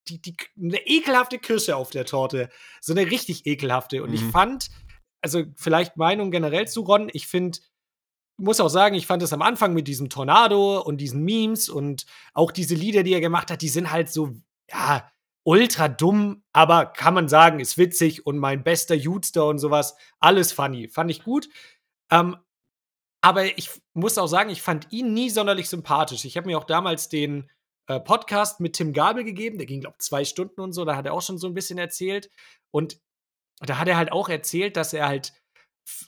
die, die, eine ekelhafte Kirsche auf der Torte. So eine richtig ekelhafte. Und ich Mhm. fand, also vielleicht Meinung generell zu Ron, ich finde, muss auch sagen, ich fand es am Anfang mit diesem Tornado und diesen Memes und auch diese Lieder, die er gemacht hat, die sind halt so, ja, ultra dumm, aber kann man sagen, ist witzig und mein bester Jutster und sowas, alles funny. Fand ich gut. Ähm, aber ich muss auch sagen, ich fand ihn nie sonderlich sympathisch. Ich habe mir auch damals den äh, Podcast mit Tim Gabel gegeben, der ging, glaube ich, zwei Stunden und so, da hat er auch schon so ein bisschen erzählt. Und da hat er halt auch erzählt, dass er halt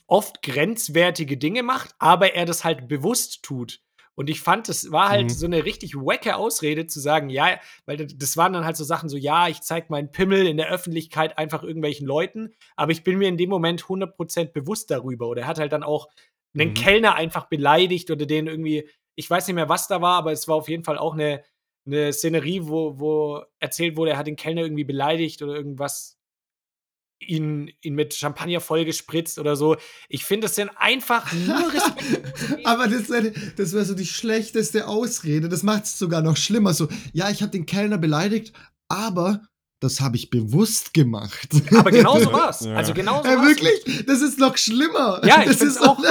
oft grenzwertige Dinge macht, aber er das halt bewusst tut. Und ich fand, das war halt Mhm. so eine richtig wacke Ausrede zu sagen, ja, weil das waren dann halt so Sachen so, ja, ich zeig meinen Pimmel in der Öffentlichkeit einfach irgendwelchen Leuten, aber ich bin mir in dem Moment 100% bewusst darüber. Oder er hat halt dann auch einen Mhm. Kellner einfach beleidigt oder den irgendwie, ich weiß nicht mehr, was da war, aber es war auf jeden Fall auch eine, eine Szenerie, wo, wo erzählt wurde, er hat den Kellner irgendwie beleidigt oder irgendwas ihn, ihn mit Champagner vollgespritzt oder so. Ich finde, das sind einfach nur Respekt. Aber das, wäre- das wäre so die schlechteste Ausrede. Das macht es sogar noch schlimmer. So, ja, ich habe den Kellner beleidigt, aber das habe ich bewusst gemacht. aber genau so war's. Ja. Also genau so Äh, war's. wirklich? Das ist noch schlimmer. Ja, ich ist auch.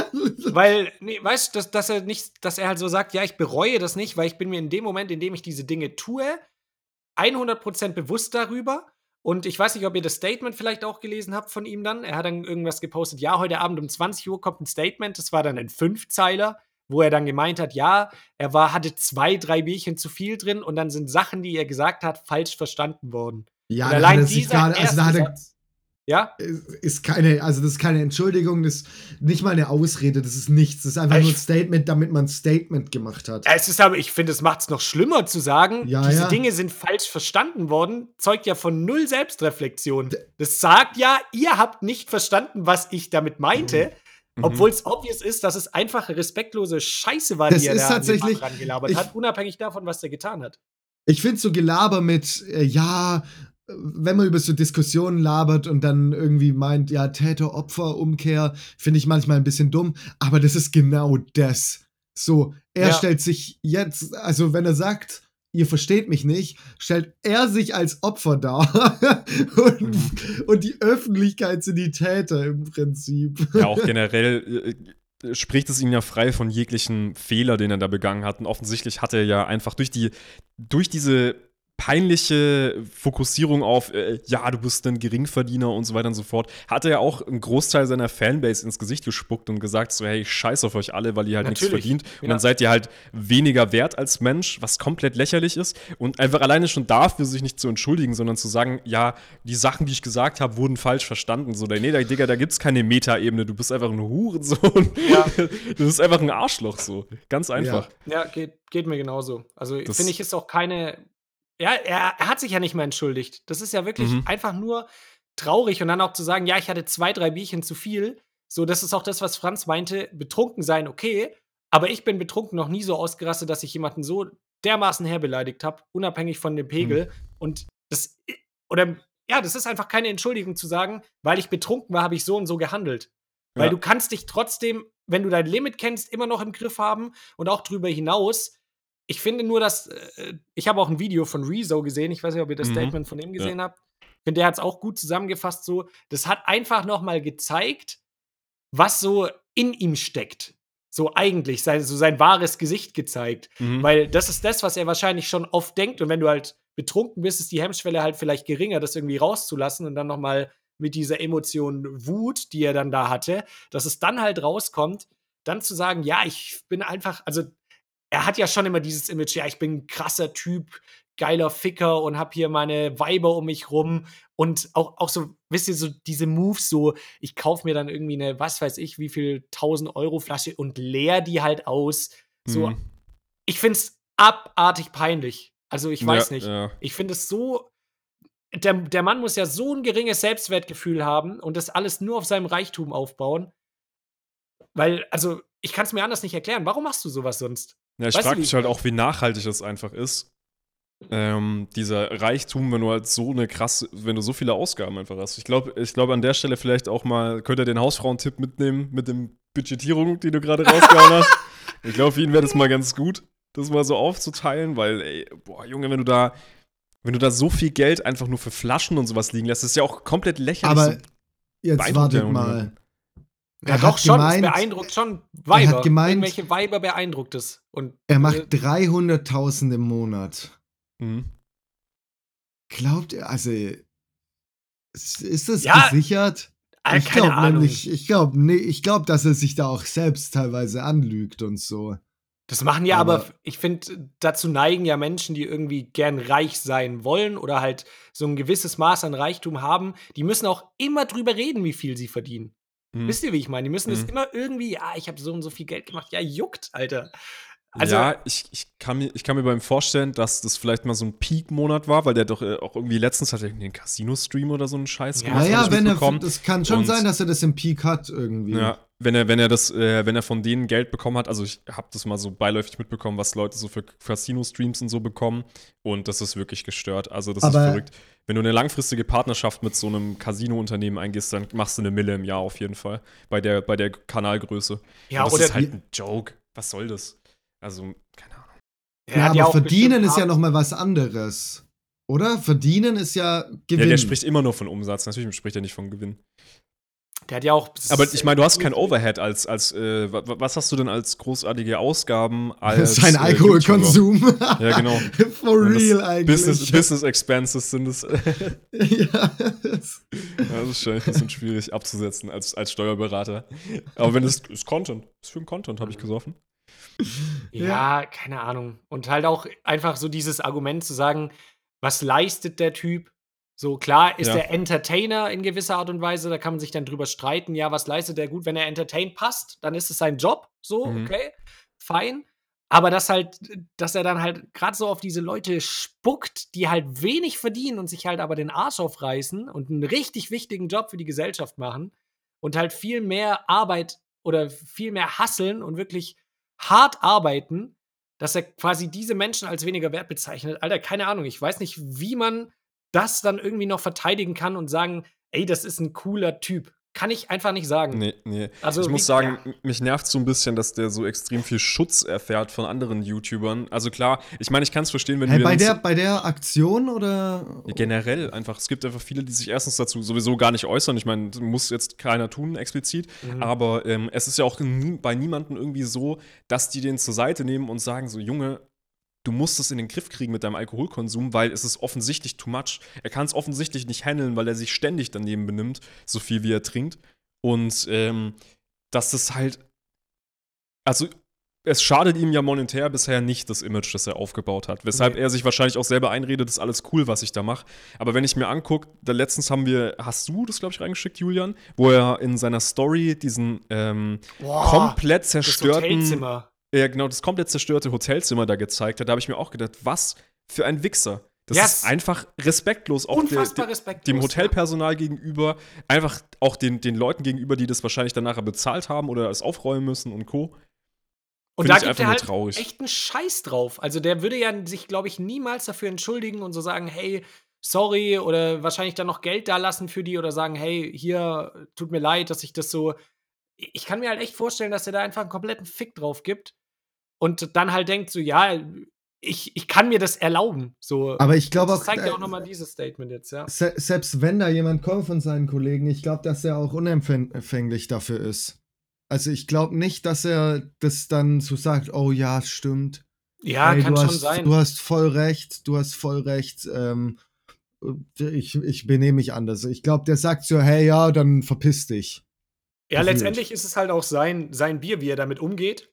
Weil, nee, weißt du, dass, dass er nicht, dass er halt so sagt, ja, ich bereue das nicht, weil ich bin mir in dem Moment, in dem ich diese Dinge tue, 100% bewusst darüber. Und ich weiß nicht, ob ihr das Statement vielleicht auch gelesen habt von ihm dann. Er hat dann irgendwas gepostet, ja, heute Abend um 20 Uhr kommt ein Statement. Das war dann ein Fünfzeiler, wo er dann gemeint hat, ja, er war, hatte zwei, drei Bierchen zu viel drin und dann sind Sachen, die er gesagt hat, falsch verstanden worden. Ja, und allein er dieser gerade, also da hat er, Satz. Ja? ist keine, also das ist keine Entschuldigung, das ist nicht mal eine Ausrede, das ist nichts. Das ist einfach Ich- nur ein Statement, damit man ein Statement gemacht hat. Es ist aber, ich finde, es macht es noch schlimmer zu sagen, Ja, diese ja. Dinge sind falsch verstanden worden, zeugt ja von null Selbstreflexion. Das sagt ja, ihr habt nicht verstanden, was ich damit meinte, Mhm. obwohl es obvious ist, dass es einfach respektlose Scheiße war, Das die er ist da an den tatsächlich- Mann rangelabert ich- hat, unabhängig davon, was er getan hat. Ich finde so Gelaber mit, äh, ja, wenn man über so Diskussionen labert und dann irgendwie meint, ja, Täter-Opfer-Umkehr, finde ich manchmal ein bisschen dumm, aber das ist genau das. So, er Ja. stellt sich jetzt, also wenn er sagt, ihr versteht mich nicht, stellt er sich als Opfer dar und, Mhm. und die Öffentlichkeit sind die Täter im Prinzip. Ja, auch generell äh, spricht es ihn ja frei von jeglichen Fehler, den er da begangen hat. Und offensichtlich hat er ja einfach durch die, durch diese peinliche Fokussierung auf, äh, ja, du bist ein Geringverdiener und so weiter und so fort, hat er ja auch einen Großteil seiner Fanbase ins Gesicht gespuckt und gesagt, so, hey, ich scheiß auf euch alle, weil ihr halt nichts Natürlich, verdient. Und ja. dann seid ihr halt weniger wert als Mensch, was komplett lächerlich ist. Und einfach alleine schon dafür sich nicht zu entschuldigen, sondern zu sagen, ja, die Sachen, die ich gesagt habe, wurden falsch verstanden. So, nee, da- Digga, da gibt's keine Metaebene, du bist einfach ein Hurensohn. Ja. Du bist einfach ein Arschloch, so. Ganz einfach. Ja, geht, geht mir genauso. Also finde ich, ist auch keine. Ja, er, er hat sich ja nicht mehr entschuldigt. Das ist ja wirklich Mhm. einfach nur traurig und dann auch zu sagen, ja, ich hatte zwei, drei Bierchen zu viel. So, das ist auch das, was Franz meinte. Betrunken sein, okay. Aber ich bin betrunken noch nie so ausgerastet, dass ich jemanden so dermaßen herbeleidigt habe, unabhängig von dem Pegel. Und das, oder, ja, das ist einfach keine Entschuldigung zu sagen, weil ich betrunken war, habe ich so und so gehandelt. Weil Ja. du kannst dich trotzdem, wenn du dein Limit kennst, immer noch im Griff haben und auch drüber hinaus. Ich finde nur, dass äh, ich habe auch ein Video von Rezo gesehen. Ich weiß nicht, ob ihr das Mhm. Statement von ihm gesehen habt. Ich finde, der hat es auch gut zusammengefasst. So, das hat einfach noch mal gezeigt, was so in ihm steckt. So eigentlich, sein, so sein wahres Gesicht gezeigt. Mhm. Weil das ist das, was er wahrscheinlich schon oft denkt. Und wenn du halt betrunken bist, ist die Hemmschwelle halt vielleicht geringer, das irgendwie rauszulassen und dann noch mal mit dieser Emotion Wut, die er dann da hatte, dass es dann halt rauskommt, dann zu sagen, ja, ich bin einfach, also er hat ja schon immer dieses Image, ja, ich bin ein krasser Typ, geiler Ficker und hab hier meine Weiber um mich rum und auch, auch so, wisst ihr, so diese Moves, so, ich kaufe mir dann irgendwie eine, was weiß ich, wie viel 1000 Euro Flasche und leer die halt aus. So, Mhm. ich find's abartig peinlich. Also ich weiß ja, nicht. Ja. Ich finde es so. Der, der Mann muss ja so ein geringes Selbstwertgefühl haben und das alles nur auf seinem Reichtum aufbauen. Weil, also, ich kann es mir anders nicht erklären. Warum machst du sowas sonst? Ja, ich frage mich ich halt auch, wie nachhaltig das einfach ist. Ähm, dieser Reichtum, wenn du halt so eine krasse, wenn du so viele Ausgaben einfach hast. Ich glaube, ich glaube an der Stelle vielleicht auch mal, könnt ihr den Hausfrauentipp mitnehmen mit dem Budgetierung, die du gerade rausgehauen hast. Ich glaube, für ihn wäre das mal ganz gut, das mal so aufzuteilen, weil, ey, boah, Junge, wenn du da, wenn du da so viel Geld einfach nur für Flaschen und sowas liegen lässt, das ist ja auch komplett lächerlich. Aber so jetzt wartet mal. Junge. Ja, Er doch hat schon. gemeint- es beeindruckt schon Weiber. hat gemeint- Irgendwelche Weiber beeindruckt es. Und, Er äh, macht 300.000 im Monat. Mhm. Glaubt er, also ist das Ja, gesichert? äh, ich glaube nämlich, ich glaube, nee, ich glaube, dass er sich da auch selbst teilweise anlügt und so. Das machen ja aber, Aber- ich finde, dazu neigen ja Menschen, die irgendwie gern reich sein wollen oder halt so ein gewisses Maß an Reichtum haben, die müssen auch immer drüber reden, wie viel sie verdienen. Mhm. Wisst ihr, wie ich meine? Die müssen das Mhm. immer irgendwie, ja, ich habe so und so viel Geld gemacht. Ja, juckt, Alter. Also, ja, ich, ich, kann mir, ich kann mir beim vorstellen, dass das vielleicht mal so ein Peak-Monat war, weil der doch äh, auch irgendwie letztens hat er irgendwie einen Casino-Stream oder so einen Scheiß Ja, gemacht. ich wenn er, das kann schon Und- sein, dass er das im Peak hat irgendwie. Ja, wenn er, wenn er das, äh, wenn er von denen Geld bekommen hat, also ich habe das mal so beiläufig mitbekommen, was Leute so für Casino-Streams und so bekommen. Und das ist wirklich gestört. Also das Aber- ist verrückt. Wenn du eine langfristige Partnerschaft mit so einem Casino-Unternehmen eingehst, dann machst du eine Mille im Jahr auf jeden Fall. Bei der, bei der Kanalgröße. ja, Und das oder ist halt ein Joke. Was soll das? Also, keine Ahnung. Ja, hat aber verdienen ist ja Ab- noch mal was anderes. Oder? Verdienen ist ja Gewinn. Ja, der spricht immer nur von Umsatz. Natürlich spricht er nicht von Gewinn. Der hat ja auch. Aber ich meine, du hast kein Overhead als, als äh, wa- wa- was hast du denn als großartige Ausgaben als Sein äh, Alkoholkonsum. Ja, genau. For real eigentlich. Business, Business Expenses sind es. ja. das ist schon ein bisschen schwierig abzusetzen als, als Steuerberater. Aber wenn es ist Content, ist für den Content, habe ich gesoffen. Ja, keine Ahnung. Und halt auch einfach so dieses Argument zu sagen, was leistet der Typ? So klar ist Ja. er Entertainer in gewisser Art und Weise, da kann man sich dann drüber streiten, ja, was leistet der gut? Wenn er entertain passt, dann ist es sein Job, so, Mhm. okay, fein. Aber dass halt, dass er dann halt gerade so auf diese Leute spuckt, die halt wenig verdienen und sich halt aber den Arsch aufreißen und einen richtig wichtigen Job für die Gesellschaft machen und halt viel mehr Arbeit oder viel mehr hasseln und wirklich hart arbeiten, dass er quasi diese Menschen als weniger wert bezeichnet. Alter, keine Ahnung. Ich weiß nicht, wie man das dann irgendwie noch verteidigen kann und sagen, ey, das ist ein cooler Typ. Kann ich einfach nicht sagen. Nee, nee. Also, ich muss sagen, ja. mich nervt so ein bisschen, dass der so extrem viel Schutz erfährt von anderen YouTubern. Also klar, ich meine, ich kann es verstehen, wenn Hey, wir bei, der, bei der Aktion oder? Ja, Generell einfach. Es gibt einfach viele, die sich erstens dazu sowieso gar nicht äußern. Ich meine, muss jetzt keiner tun explizit. Mhm. Aber ähm, es ist ja auch nie, bei niemandem irgendwie so, dass die den zur Seite nehmen und sagen so, Junge, du musst es in den Griff kriegen mit deinem Alkoholkonsum, weil es ist offensichtlich too much. Er kann es offensichtlich nicht handeln, weil er sich ständig daneben benimmt, so viel wie er trinkt. Und ähm, dass das halt, also es schadet ihm ja monetär bisher nicht das Image, das er aufgebaut hat. Weshalb Nee. er sich wahrscheinlich auch selber einredet, das ist alles cool, was ich da mache. Aber wenn ich mir angucke, da letztens haben wir, hast du das, glaube ich, reingeschickt, Julian, wo er in seiner Story diesen ähm, Boah, komplett das zerstörten, Hotelzimmer. Ja genau, das komplett zerstörte Hotelzimmer da gezeigt hat, da habe ich mir auch gedacht, was für ein Wichser. Das Yes. ist einfach respektlos, auch der, Unfassbar der, respektlos. dem Hotelpersonal gegenüber, einfach auch den, den Leuten gegenüber, die das wahrscheinlich dann nachher bezahlt haben oder es aufräumen müssen und Co. Und Find da ich gibt einfach er halt traurig. echt einen Scheiß drauf. Also der würde ja sich, glaube ich, niemals dafür entschuldigen und so sagen, hey, sorry, oder wahrscheinlich dann noch Geld da lassen für die oder sagen, hey, hier, tut mir leid, dass ich das so. Ich kann mir halt echt vorstellen, dass er da einfach einen kompletten Fick drauf gibt und dann halt denkt, so, ja, ich, ich kann mir das erlauben. So. Aber ich glaube das auch, zeigt ja äh, auch nochmal dieses Statement jetzt, ja. se selbst wenn da jemand kommt von seinen Kollegen, ich glaube, dass er auch unempfänglich dafür ist. Also ich glaube nicht, dass er das dann so sagt, oh ja, stimmt. Ja, Ey, kann du schon hast, sein. Du hast voll recht, du hast voll recht. Ähm, ich, ich benehme mich anders. Ich glaube, der sagt so, hey, ja, dann verpiss dich. Ja, letztendlich ist es halt auch sein, sein Bier, wie er damit umgeht.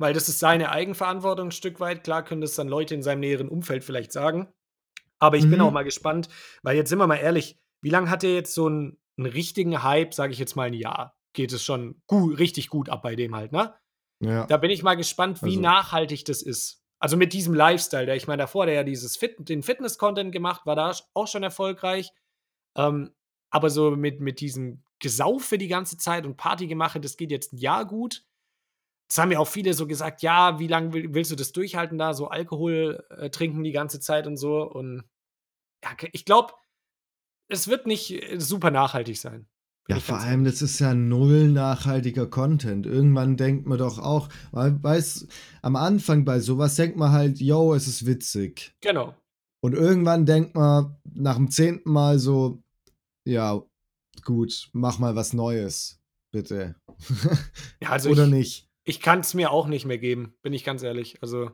Weil das ist seine Eigenverantwortung ein Stück weit. Klar können das dann Leute in seinem näheren Umfeld vielleicht sagen. Aber ich bin Mhm. auch mal gespannt, weil jetzt sind wir mal ehrlich, wie lange hat er jetzt so einen, einen richtigen Hype, sage ich jetzt mal ein Jahr? Geht es schon gut, richtig gut ab bei dem halt, ne? Ja. Da bin ich mal gespannt, wie Also- nachhaltig das ist. Also mit diesem Lifestyle, der ich meine, davor, der ja dieses Fit, den Fitness-Content gemacht, war da auch schon erfolgreich. Ähm, aber so mit, mit diesem Gesaufe die ganze Zeit und Partygemache, das geht jetzt ein Jahr gut. Das haben ja auch viele so gesagt, ja, wie lange will, willst du das durchhalten da, so Alkohol äh, trinken die ganze Zeit und so. Und ja, ich glaube, es wird nicht äh, super nachhaltig sein. Ja, vor allem, das ist ja null nachhaltiger Content. Irgendwann denkt man doch auch, weil, weiß, am Anfang bei sowas denkt man halt, yo, es ist witzig. Genau. Und irgendwann denkt man nach dem zehnten Mal so, ja, gut, mach mal was Neues, bitte. Ja, also Oder ich, nicht. Ich kann es mir auch nicht mehr geben, bin ich ganz ehrlich. Also,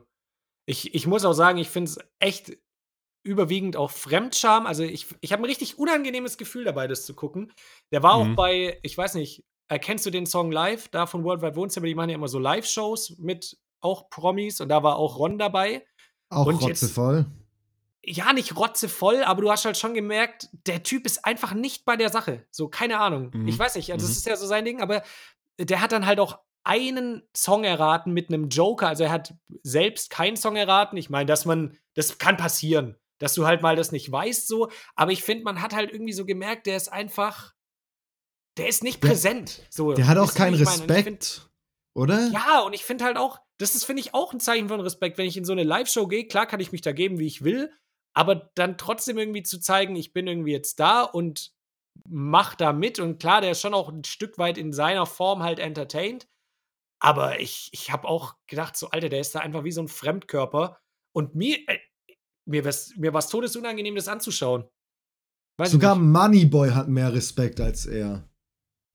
ich, ich muss auch sagen, ich finde es echt überwiegend auch Fremdscham. Also, ich, ich habe ein richtig unangenehmes Gefühl dabei, das zu gucken. Der war auch Mhm. bei, ich weiß nicht, erkennst du den Song live? Da von Worldwide Wohnzimmer, die machen ja immer so Live-Shows mit auch Promis und da war auch Ron dabei. Auch Und jetzt- rotzevoll. Ja, nicht rotzevoll, aber du hast halt schon gemerkt, der Typ ist einfach nicht bei der Sache. So, keine Ahnung. Mhm. Ich weiß nicht, also das Mhm. ist ja so sein Ding, aber der hat dann halt auch einen Song erraten mit einem Joker. Also er hat selbst keinen Song erraten. Ich meine, dass man, das kann passieren, dass du halt mal das nicht weißt, so. Aber ich finde, man hat halt irgendwie so gemerkt, der ist einfach, der ist nicht Der- präsent. So, Der hat auch keinen ich find- Respekt, oder? ja, und ich finde halt auch, das ist, finde ich, auch ein Zeichen von Respekt. Wenn ich in so eine Live-Show gehe, klar kann ich mich da geben, wie ich will, aber dann trotzdem irgendwie zu zeigen, ich bin irgendwie jetzt da und mach da mit. Und klar, der ist schon auch ein Stück weit in seiner Form halt entertained. Aber ich, ich habe auch gedacht, so, Alter, der ist da einfach wie so ein Fremdkörper. Und mir, äh, mir war es mir war's todesunangenehm, das anzuschauen. Weiß Sogar. Moneyboy hat mehr Respekt als er.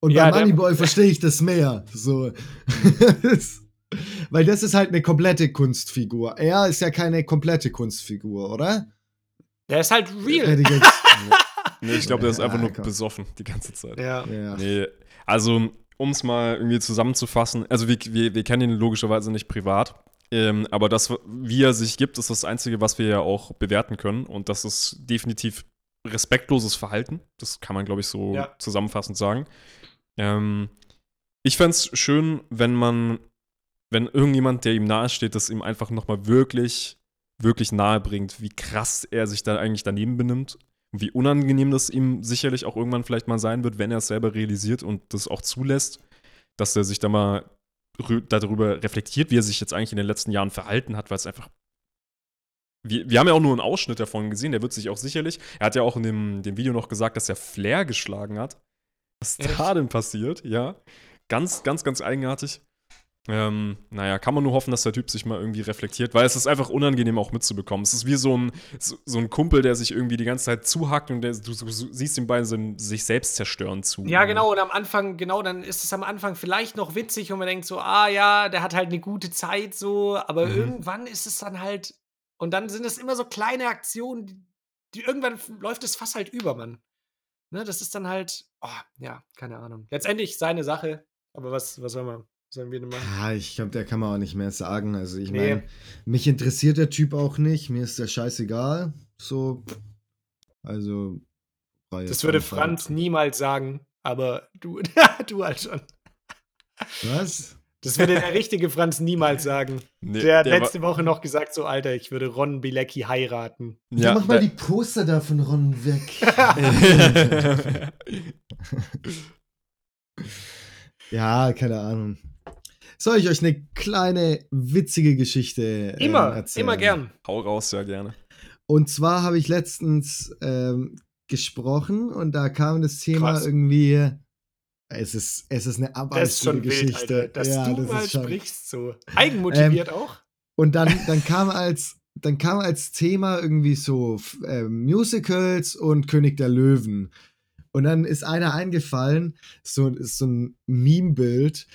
Und Ja, bei Moneyboy verstehe ich das mehr. So. Weil das ist halt eine komplette Kunstfigur. Er ist ja keine komplette Kunstfigur, oder? Der ist halt real. Hätte ich jetzt, Nee, ich glaube, der ist einfach nur besoffen die ganze Zeit. Ja. ja. Nee, also um es mal irgendwie zusammenzufassen, also wir, wir, wir kennen ihn logischerweise nicht privat, ähm, aber das, wie er sich gibt, ist das Einzige, was wir ja auch bewerten können und das ist definitiv respektloses Verhalten. Das kann man, glaube ich, so Ja. zusammenfassend sagen. Ähm, ich fände es schön, wenn man, wenn irgendjemand, der ihm nahe steht, das ihm einfach nochmal wirklich, wirklich nahe bringt, wie krass er sich da eigentlich daneben benimmt wie unangenehm das ihm sicherlich auch irgendwann vielleicht mal sein wird, wenn er es selber realisiert und das auch zulässt, dass er sich da mal rü- darüber reflektiert, wie er sich jetzt eigentlich in den letzten Jahren verhalten hat, weil es einfach. Wir, wir haben ja auch nur einen Ausschnitt davon gesehen, der wird sich auch sicherlich. Er hat ja auch in dem, dem Video noch gesagt, dass er Flair geschlagen hat. Was Echt? da denn passiert, ja. Ganz, ganz, ganz eigenartig. Ähm, naja, kann man nur hoffen, dass der Typ sich mal irgendwie reflektiert, weil es ist einfach unangenehm auch mitzubekommen. Es ist wie so ein, so, so ein Kumpel, der sich irgendwie die ganze Zeit zuhackt und der, du, du siehst ihm beiden so sich selbst zerstören zu. Ja, genau. Und am Anfang, genau, dann ist es am Anfang vielleicht noch witzig und man denkt so, ah ja, der hat halt eine gute Zeit so, aber Mhm. irgendwann ist es dann halt, und dann sind es immer so kleine Aktionen, die, die irgendwann läuft das Fass halt über, Mann. Ne, das ist dann halt, oh, ja, keine Ahnung. Letztendlich seine Sache, aber was, was soll man, sollen wir denn machen? Ja, ich glaube, der kann man auch nicht mehr sagen. Also ich Nee. meine, mich interessiert der Typ auch nicht. Mir ist der scheißegal. So, also. Das würde Franz niemals sagen, aber du, du halt schon. Was? Das würde der richtige Franz niemals sagen. Nee, Der hat der letzte Woche noch gesagt, so, Alter, ich würde Ron Bilecki heiraten. Ja, ja, mach mal die Poster da von Ron weg. ja, keine Ahnung. Soll ich euch eine kleine witzige Geschichte äh, Immer, erzählen? immer gern. Hau raus, ja, gerne. Und zwar habe ich letztens ähm, gesprochen und da kam das Thema Krass. irgendwie. Es ist, es ist eine abartige ist schon wild, Geschichte. Alter. Dass ja, du das mal ist schon. sprichst so. Eigenmotiviert auch? Und dann, dann kam als, dann kam als Thema irgendwie so äh, Musicals und König der Löwen. Und dann ist einer eingefallen, so, so ein Meme-Bild,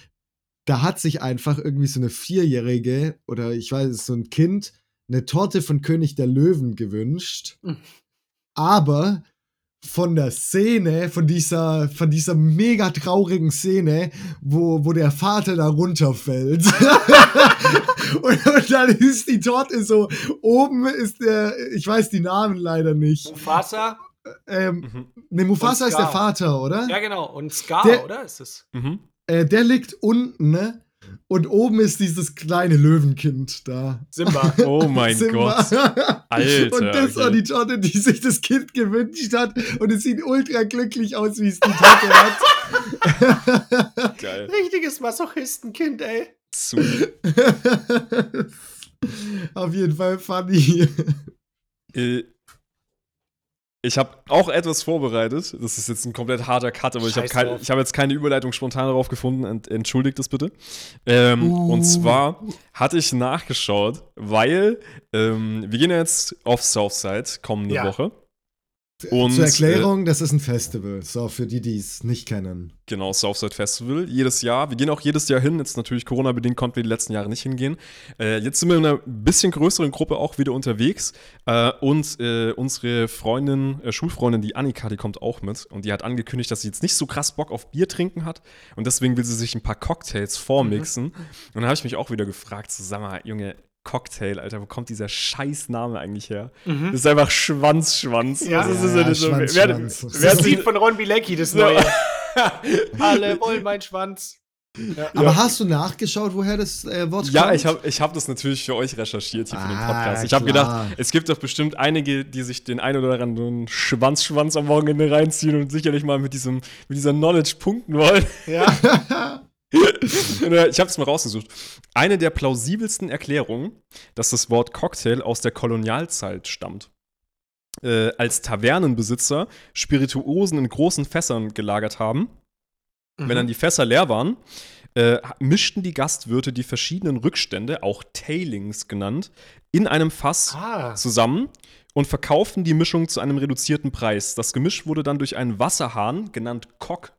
da hat sich einfach irgendwie so eine Vierjährige oder ich weiß, so ein Kind eine Torte von König der Löwen gewünscht. Mhm. Aber von der Szene, von dieser, von dieser mega traurigen Szene, wo, wo der Vater da runterfällt. und, und dann ist die Torte so, oben ist der, ich weiß die Namen leider nicht. Mufasa? Ähm, Mhm. ne, Mufasa ist der. Vater, oder? Ja, genau. Und Scar, Der- oder? Ist es? Mhm. Äh, der liegt unten, ne? Und oben ist dieses kleine Löwenkind da. Simba. Oh mein Simba. Gott. Alter, Und das war die Torte, die sich das Kind gewünscht hat. Und es sieht ultra glücklich aus, wie es die Torte hat. Geil. Richtiges Masochistenkind, ey. Super. Auf jeden Fall funny. Äh, Ich habe auch etwas vorbereitet. Das ist jetzt ein komplett harter Cut, aber ich habe Scheiß kein, ich hab jetzt keine Überleitung spontan darauf gefunden. Ent, entschuldigt das bitte. Ähm, Uh. Und zwar hatte ich nachgeschaut, weil ähm, wir gehen ja jetzt auf Southside kommende Ja. Woche. Und, Zur Erklärung, das ist ein Festival. So, für die, die es nicht kennen. Genau, Southside Festival. Jedes Jahr. Wir gehen auch jedes Jahr hin. Jetzt natürlich Corona-bedingt konnten wir die letzten Jahre nicht hingehen. Äh, jetzt sind wir in einer bisschen größeren Gruppe auch wieder unterwegs. Äh, und äh, unsere Freundin, äh, Schulfreundin, die Annika, die kommt auch mit. Und die hat angekündigt, dass sie jetzt nicht so krass Bock auf Bier trinken hat. Und deswegen will sie sich ein paar Cocktails vormixen. Und dann habe ich mich auch wieder gefragt, so, sag mal, Junge, Cocktail, Alter, wo kommt dieser Scheißname eigentlich her? Mhm. Das ist einfach Schwanz-Schwanz. Ja. das ist Ja, das so, Schwanz, wer, Schwanz. wer, Das wer Lied von Ron Bilecki, das neue. Alle wollen meinen Schwanz. Aber hast du nachgeschaut, woher das äh, Wort Ja, kommt? ich habe ich hab das natürlich für euch recherchiert hier für den Ah, Podcast. Ich habe gedacht, es gibt doch bestimmt einige, die sich den einen oder anderen Schwanzschwanz am Wochenende reinziehen und sicherlich mal mit, diesem, mit dieser Knowledge punkten wollen. Ja. Ich habe es mal rausgesucht. Eine der plausibelsten Erklärungen, dass das Wort Cocktail aus der Kolonialzeit stammt. Äh, als Tavernenbesitzer Spirituosen in großen Fässern gelagert haben wenn dann die Fässer leer waren, äh, mischten die Gastwirte die verschiedenen Rückstände, auch Tailings genannt, in einem Fass Ah. zusammen und verkauften die Mischung zu einem reduzierten Preis. Das Gemisch wurde dann durch einen Wasserhahn, genannt Cock,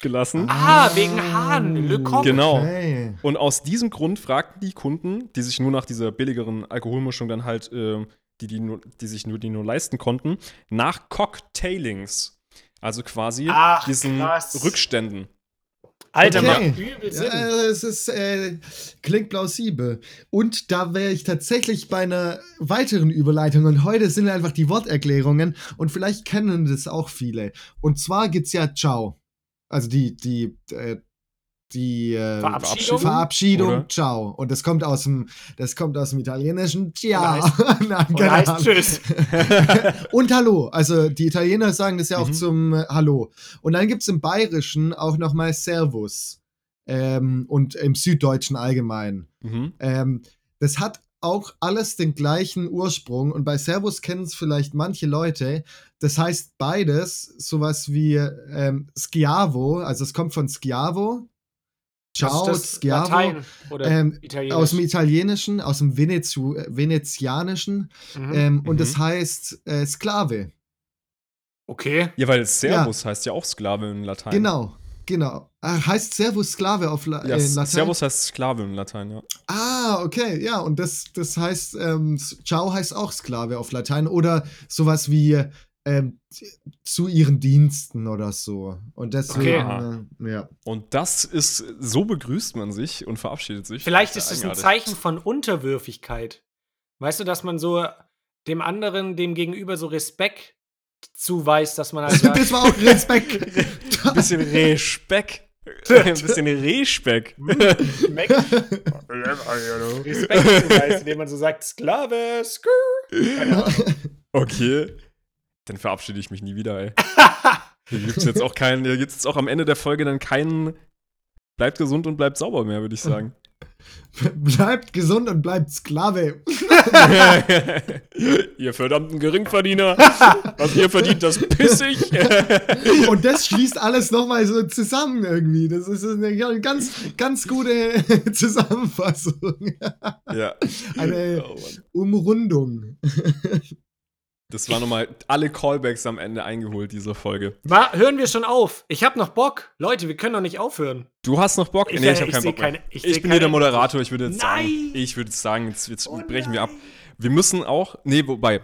gelassen. Ah, wegen Hahn, Le Coq. Genau. Okay. Und aus diesem Grund fragten die Kunden, die sich nur nach dieser billigeren Alkoholmischung dann halt, äh, die, die, nur, die sich nur, die nur leisten konnten, nach Cocktailings. Also quasi Ach, diesen krass. Rückständen. Alter, Okay. macht übel Sinn. Ja, es ist, äh, klingt plausibel. Und da wäre ich tatsächlich bei einer weiteren Überleitung. Und heute sind einfach die Worterklärungen. Und vielleicht kennen das auch viele. Und zwar gibt's ja Ciao. Also die, die, äh, die äh, Verabschiedung? Verabschiedung, Oder? Ciao. Und das kommt aus dem, das kommt aus dem Italienischen Ciao. Nein, Und keine heißt. Tschüss. Und Hallo. Also die Italiener sagen das ja auch Mhm. zum äh, Hallo. Und dann gibt es im Bayerischen auch nochmal Servus. Ähm, und im Süddeutschen allgemein. Mhm. Ähm, das hat auch alles den gleichen Ursprung. Und bei Servus kennen es vielleicht manche Leute. Das heißt beides sowas wie ähm, Schiavo. Also es kommt von Schiavo. Ciao? Schiavo. Latein oder Ähm? Aus dem Italienischen, aus dem Venezu Venezianischen. Mhm. Ähm, Und Mhm. das heißt äh, Sklave. okay. Ja, weil Servus heißt ja auch Sklave in Latein. Genau, genau. Ah, heißt Servus Sklave auf La Ja, äh, Latein? Servus heißt Sklave in Latein, ja. Ah, okay, ja, und das, das heißt, ähm, Ciao heißt auch Sklave auf Latein oder sowas wie ähm, zu ihren Diensten oder so. Und deswegen, äh, ja. Und das ist, so begrüßt man sich und verabschiedet sich. Vielleicht ist es ein. Zeichen von Unterwürfigkeit. Weißt du, dass man so dem anderen, dem Gegenüber so Respekt zuweist, dass man halt sagt, Das war auch Respekt. Ein bisschen Respeck. Ein bisschen Respeck. Schmeckt. Respekt zuweist, indem man so sagt, Sklave, skrr. Keine Ahnung. Okay. Dann verabschiede ich mich nie wieder, ey. Hier gibt's jetzt auch keinen, hier gibt's jetzt auch am Ende der Folge dann keinen Bleibt gesund und bleibt sauber mehr, würde ich sagen. bleibt gesund und bleibt Sklave. ihr verdammten Geringverdiener, was ihr verdient, das piss ich. Und das schließt alles nochmal so zusammen irgendwie. Das ist eine ganz, ganz gute Zusammenfassung. ja. Eine Oh. Umrundung. Das war nochmal alle Callbacks am Ende eingeholt, diese Folge. Ma, hören wir schon auf. Ich hab noch Bock. Leute, wir können doch nicht aufhören. Du hast noch Bock? Ich, nee, ich habe ich keinen Bock keine- ich ich bin hier der Moderator. Ich würde jetzt sagen, Nein! ich würde jetzt sagen, jetzt, jetzt Oh brechen wir ab. Wir müssen auch, nee, wobei,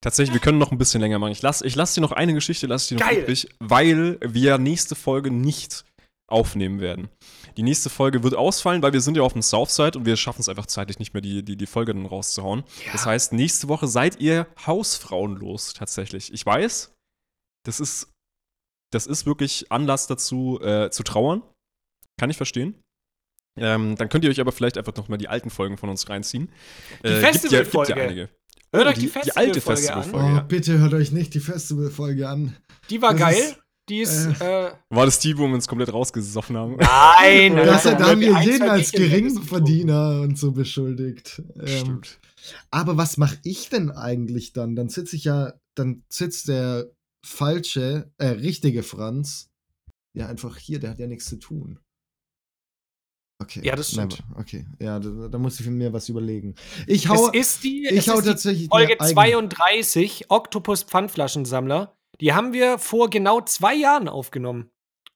tatsächlich, wir können noch ein bisschen länger machen. Ich lasse ich lass dir noch eine Geschichte, lass dir noch Geil. übrig, weil wir nächste Folge nicht aufnehmen werden. Die nächste Folge wird ausfallen, weil wir sind ja auf dem Southside und wir schaffen es einfach zeitlich nicht mehr, die, die, die Folge dann rauszuhauen. Ja. Das heißt, nächste Woche seid ihr hausfrauenlos tatsächlich. Ich weiß, das ist, das ist wirklich Anlass dazu, äh, zu trauern. Kann ich verstehen. Ähm, dann könnt ihr euch aber vielleicht einfach noch mal die alten Folgen von uns reinziehen. Die Äh, gibt ja, gibt ja Festivalfolge. einige. Hört euch die- die, die Festivalfolge alte an. Festivalfolge. Oh, ja. bitte hört euch nicht die Festivalfolge an. Die war Das geil. ist- die ist. Äh, War das die, wo wir uns komplett rausgesoffen haben? nein, Das, nein, da haben wir jeden als Geringverdiener und so beschuldigt. Ähm, Stimmt. aber was mache ich denn eigentlich dann? Dann sitze ich ja, dann sitzt der falsche, äh, richtige Franz ja einfach hier, der hat ja nichts zu tun. Okay. Ja, das stimmt. never. Okay, ja, da, da muss ich mir was überlegen. Ich hau, Es ist die, ich es hau ist die tatsächlich Folge eine eigene- 32, Octopus Pfandflaschensammler. Die haben wir vor genau zwei Jahren aufgenommen.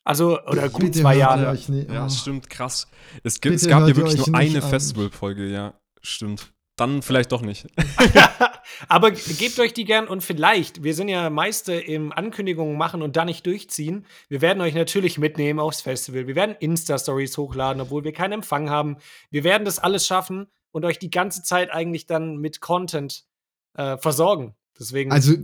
Also, oder gut Bitte zwei Jahre. nicht- Ja, oh. stimmt, krass. Es, gibt, es gab ja wirklich nur eine. Festivalfolge, ja. Stimmt. Dann vielleicht doch nicht. Aber gebt euch die gern und vielleicht, wir sind ja Meister im Ankündigungen machen und dann nicht durchziehen. Wir werden euch natürlich mitnehmen aufs Festival. Wir werden Insta-Stories hochladen, obwohl wir keinen Empfang haben. Wir werden das alles schaffen und euch die ganze Zeit eigentlich dann mit Content äh, versorgen. Deswegen Also,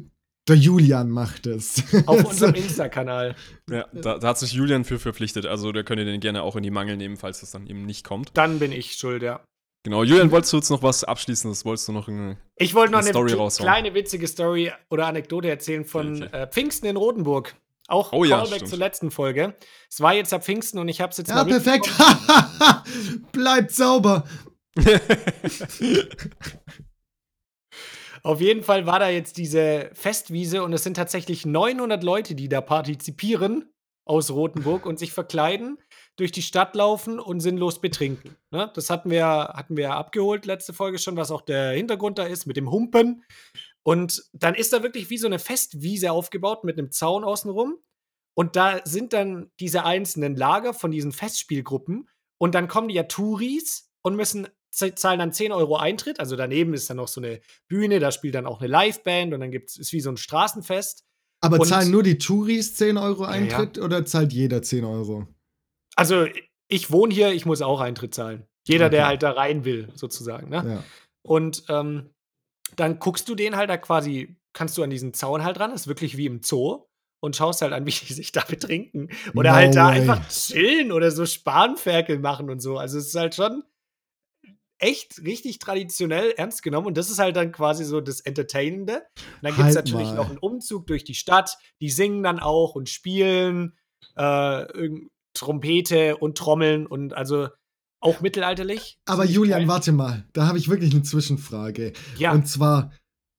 der Julian macht es. auf unserem Insta-Kanal. Ja, da, da hat sich Julian für verpflichtet. Also da könnt ihr den gerne auch in die Mangel nehmen, falls das dann eben nicht kommt. Dann bin ich schuld, ja. Genau, Julian, wolltest du jetzt noch was Abschließendes? Wolltest du noch eine. Ich wollte noch Eine eine kleine witzige Story oder Anekdote erzählen von Okay. äh, Pfingsten in Rotenburg. Auch Oh ja, Callback stimmt. zur letzten Folge. Es war jetzt ab Pfingsten und ich habe es jetzt ja, mal perfekt. Bleibt sauber. Auf jeden Fall war da jetzt diese Festwiese und es sind tatsächlich 900 Leute, die da partizipieren aus Rotenburg und sich verkleiden, durch die Stadt laufen und sinnlos betrinken. Ne? Das hatten wir, hatten wir abgeholt letzte Folge schon, was auch der Hintergrund da ist mit dem Humpen. Und dann ist da wirklich wie so eine Festwiese aufgebaut mit einem Zaun außenrum. Und da sind dann diese einzelnen Lager von diesen Festspielgruppen. Und dann kommen die ja Touris und müssen zahlen dann 10 Euro Eintritt. Also daneben ist dann noch so eine Bühne, da spielt dann auch eine Liveband und dann gibt's, ist wie so ein Straßenfest. Aber Und- zahlen nur die Touris 10 Euro ja. Eintritt oder zahlt jeder 10 Euro? Also ich wohne hier, ich muss auch Eintritt zahlen. Jeder, der Okay. halt da rein will, sozusagen. Ne? Ja. Und ähm, dann guckst du den halt da quasi, kannst du an diesen Zaun halt ran, ist wirklich wie im Zoo und schaust halt an, wie die sich da betrinken. Oder No halt da way. einfach chillen oder so Spanferkel machen und so. Also es ist halt schon echt richtig traditionell ernst genommen und das ist halt dann quasi so das Entertainende. Und dann gibt es Halt natürlich mal. noch einen Umzug durch die Stadt, die singen dann auch und spielen, äh, Trompete und Trommeln und also auch mittelalterlich. Aber Julian, warte mal, da habe ich wirklich eine Zwischenfrage. Ja, Und zwar,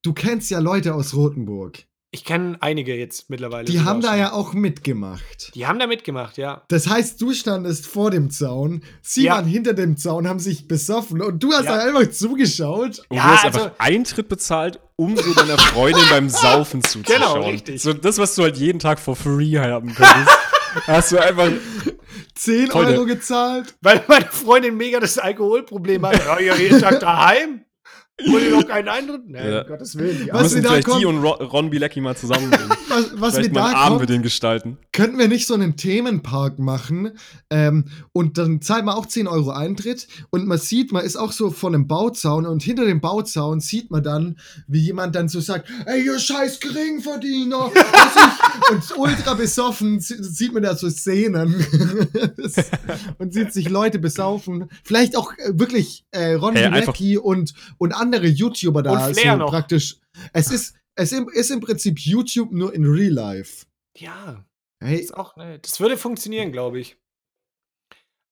du kennst ja Leute aus Rotenburg. Ich kenne einige jetzt mittlerweile. Die haben da schon. ja auch mitgemacht. Die haben da mitgemacht, ja. Das heißt, du standest vor dem Zaun, sie Ja. waren hinter dem Zaun, haben sich besoffen und du hast Ja. da einfach zugeschaut. Und Ja, du hast also- einfach Eintritt bezahlt, um so deiner Freundin beim Saufen zuzuschauen. Genau, richtig. So das, was du halt jeden Tag for free haben könntest. hast du einfach. 10 Toll, Euro gezahlt. Weil meine Freundin mega das Alkoholproblem hat. Ja, ja, jeden Tag daheim. Hol dir doch keinen Eintritt? Nein, Ja. um Gottes Willen. Ja. Was müssen wir da vielleicht kommen- die und Ron, Ron Bilecki mal zusammenbringen. Was, was wir einen da Abend mit denen gestalten. könnten wir nicht so einen Themenpark machen ähm, und dann zahlt man auch 10 Euro Eintritt und man sieht, man ist auch so vor einem Bauzaun und hinter dem Bauzaun sieht man dann, wie jemand dann so sagt, ey, ihr scheiß Geringverdiener und ultra besoffen sie- sieht man da so Szenen und sieht sich Leute besaufen, vielleicht auch äh, wirklich äh, Ron Hey, Bilecki und, und andere YouTuber da Und Flair so noch. praktisch. Es ist, es im- ist im Prinzip YouTube nur in Real Life. ja. Hey, Ist auch, ne, das würde funktionieren, glaube ich.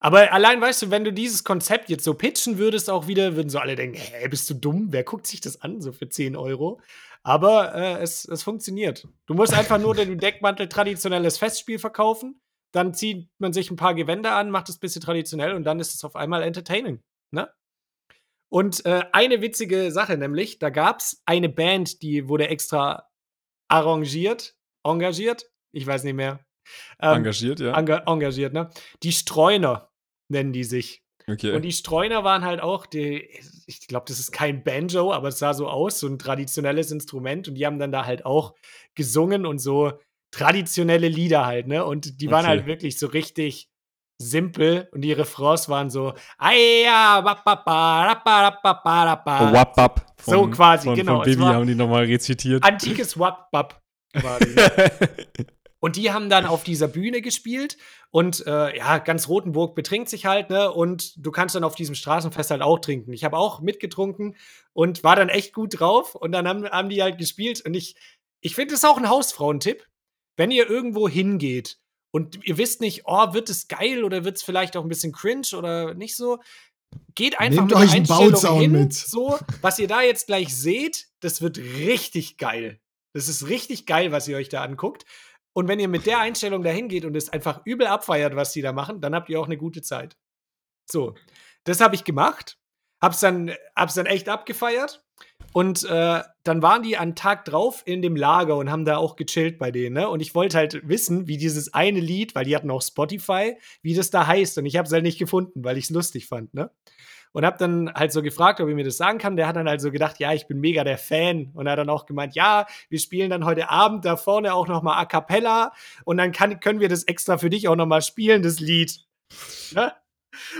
Aber allein, weißt du, wenn du dieses Konzept jetzt so pitchen würdest, auch wieder, würden so alle denken, hä, bist du dumm? Wer guckt sich das an, so für 10 Euro? Aber äh, es, es funktioniert. Du musst einfach nur den Deckmantel traditionelles Festspiel verkaufen, dann zieht man sich ein paar Gewänder an, macht es ein bisschen traditionell und dann ist es auf einmal entertaining. Ne? Und äh, eine witzige Sache nämlich, da gab es eine Band, die wurde extra arrangiert, engagiert, ich weiß nicht mehr. Ähm, Engagiert, ja. enga engagiert, ne? Die Streuner nennen die sich. Okay. Und die Streuner waren halt auch, die, ich glaube, das ist kein Banjo, aber es sah so aus, so ein traditionelles Instrument. Und die haben dann da halt auch gesungen und so traditionelle Lieder halt, ne? Und die waren Okay. halt wirklich so richtig simpel und die Refrains waren so, "Aia, ba, ba, ba, ra, ba, ra, ba, ba, ra, ba." Oh, Wap, wap. So quasi, von, genau, Von es Bibi haben die nochmal rezitiert. Antikes Wap-Bap quasi. Und die haben dann auf dieser Bühne gespielt und äh, ja, ganz Rotenburg betrinkt sich halt, ne? Und du kannst dann auf diesem Straßenfest halt auch trinken. Ich habe auch mitgetrunken und war dann echt gut drauf. Und dann haben, haben die halt gespielt. Und ich, ich finde, das ist auch ein Hausfrauentipp. Wenn ihr irgendwo hingeht und ihr wisst nicht, oh, wird es geil oder wird es vielleicht auch ein bisschen cringe oder nicht so, geht einfach Nehmt mit euch Einstellung hin. mit. So, was ihr da jetzt gleich seht, das wird richtig geil. Das ist richtig geil, was ihr euch da anguckt. Und wenn ihr mit der Einstellung dahin geht und es einfach übel abfeiert, was die da machen, dann habt ihr auch eine gute Zeit. So, das habe ich gemacht, hab's dann, hab's dann echt abgefeiert. Und äh, dann waren die an Tag drauf in dem Lager und haben da auch gechillt bei denen. Ne? Und ich wollte halt wissen, wie dieses eine Lied, weil die hatten auch Spotify, wie das da heißt. Und ich habe es halt nicht gefunden, weil ich es lustig fand. Ne? Und habe dann halt so gefragt, ob er mir das sagen kann. Der hat dann halt so gedacht, ja, ich bin mega der Fan. Und er hat dann auch gemeint, ja, wir spielen dann heute Abend da vorne auch noch mal A Cappella. Und dann kann, können wir das extra für dich auch noch mal spielen, das Lied. Ne?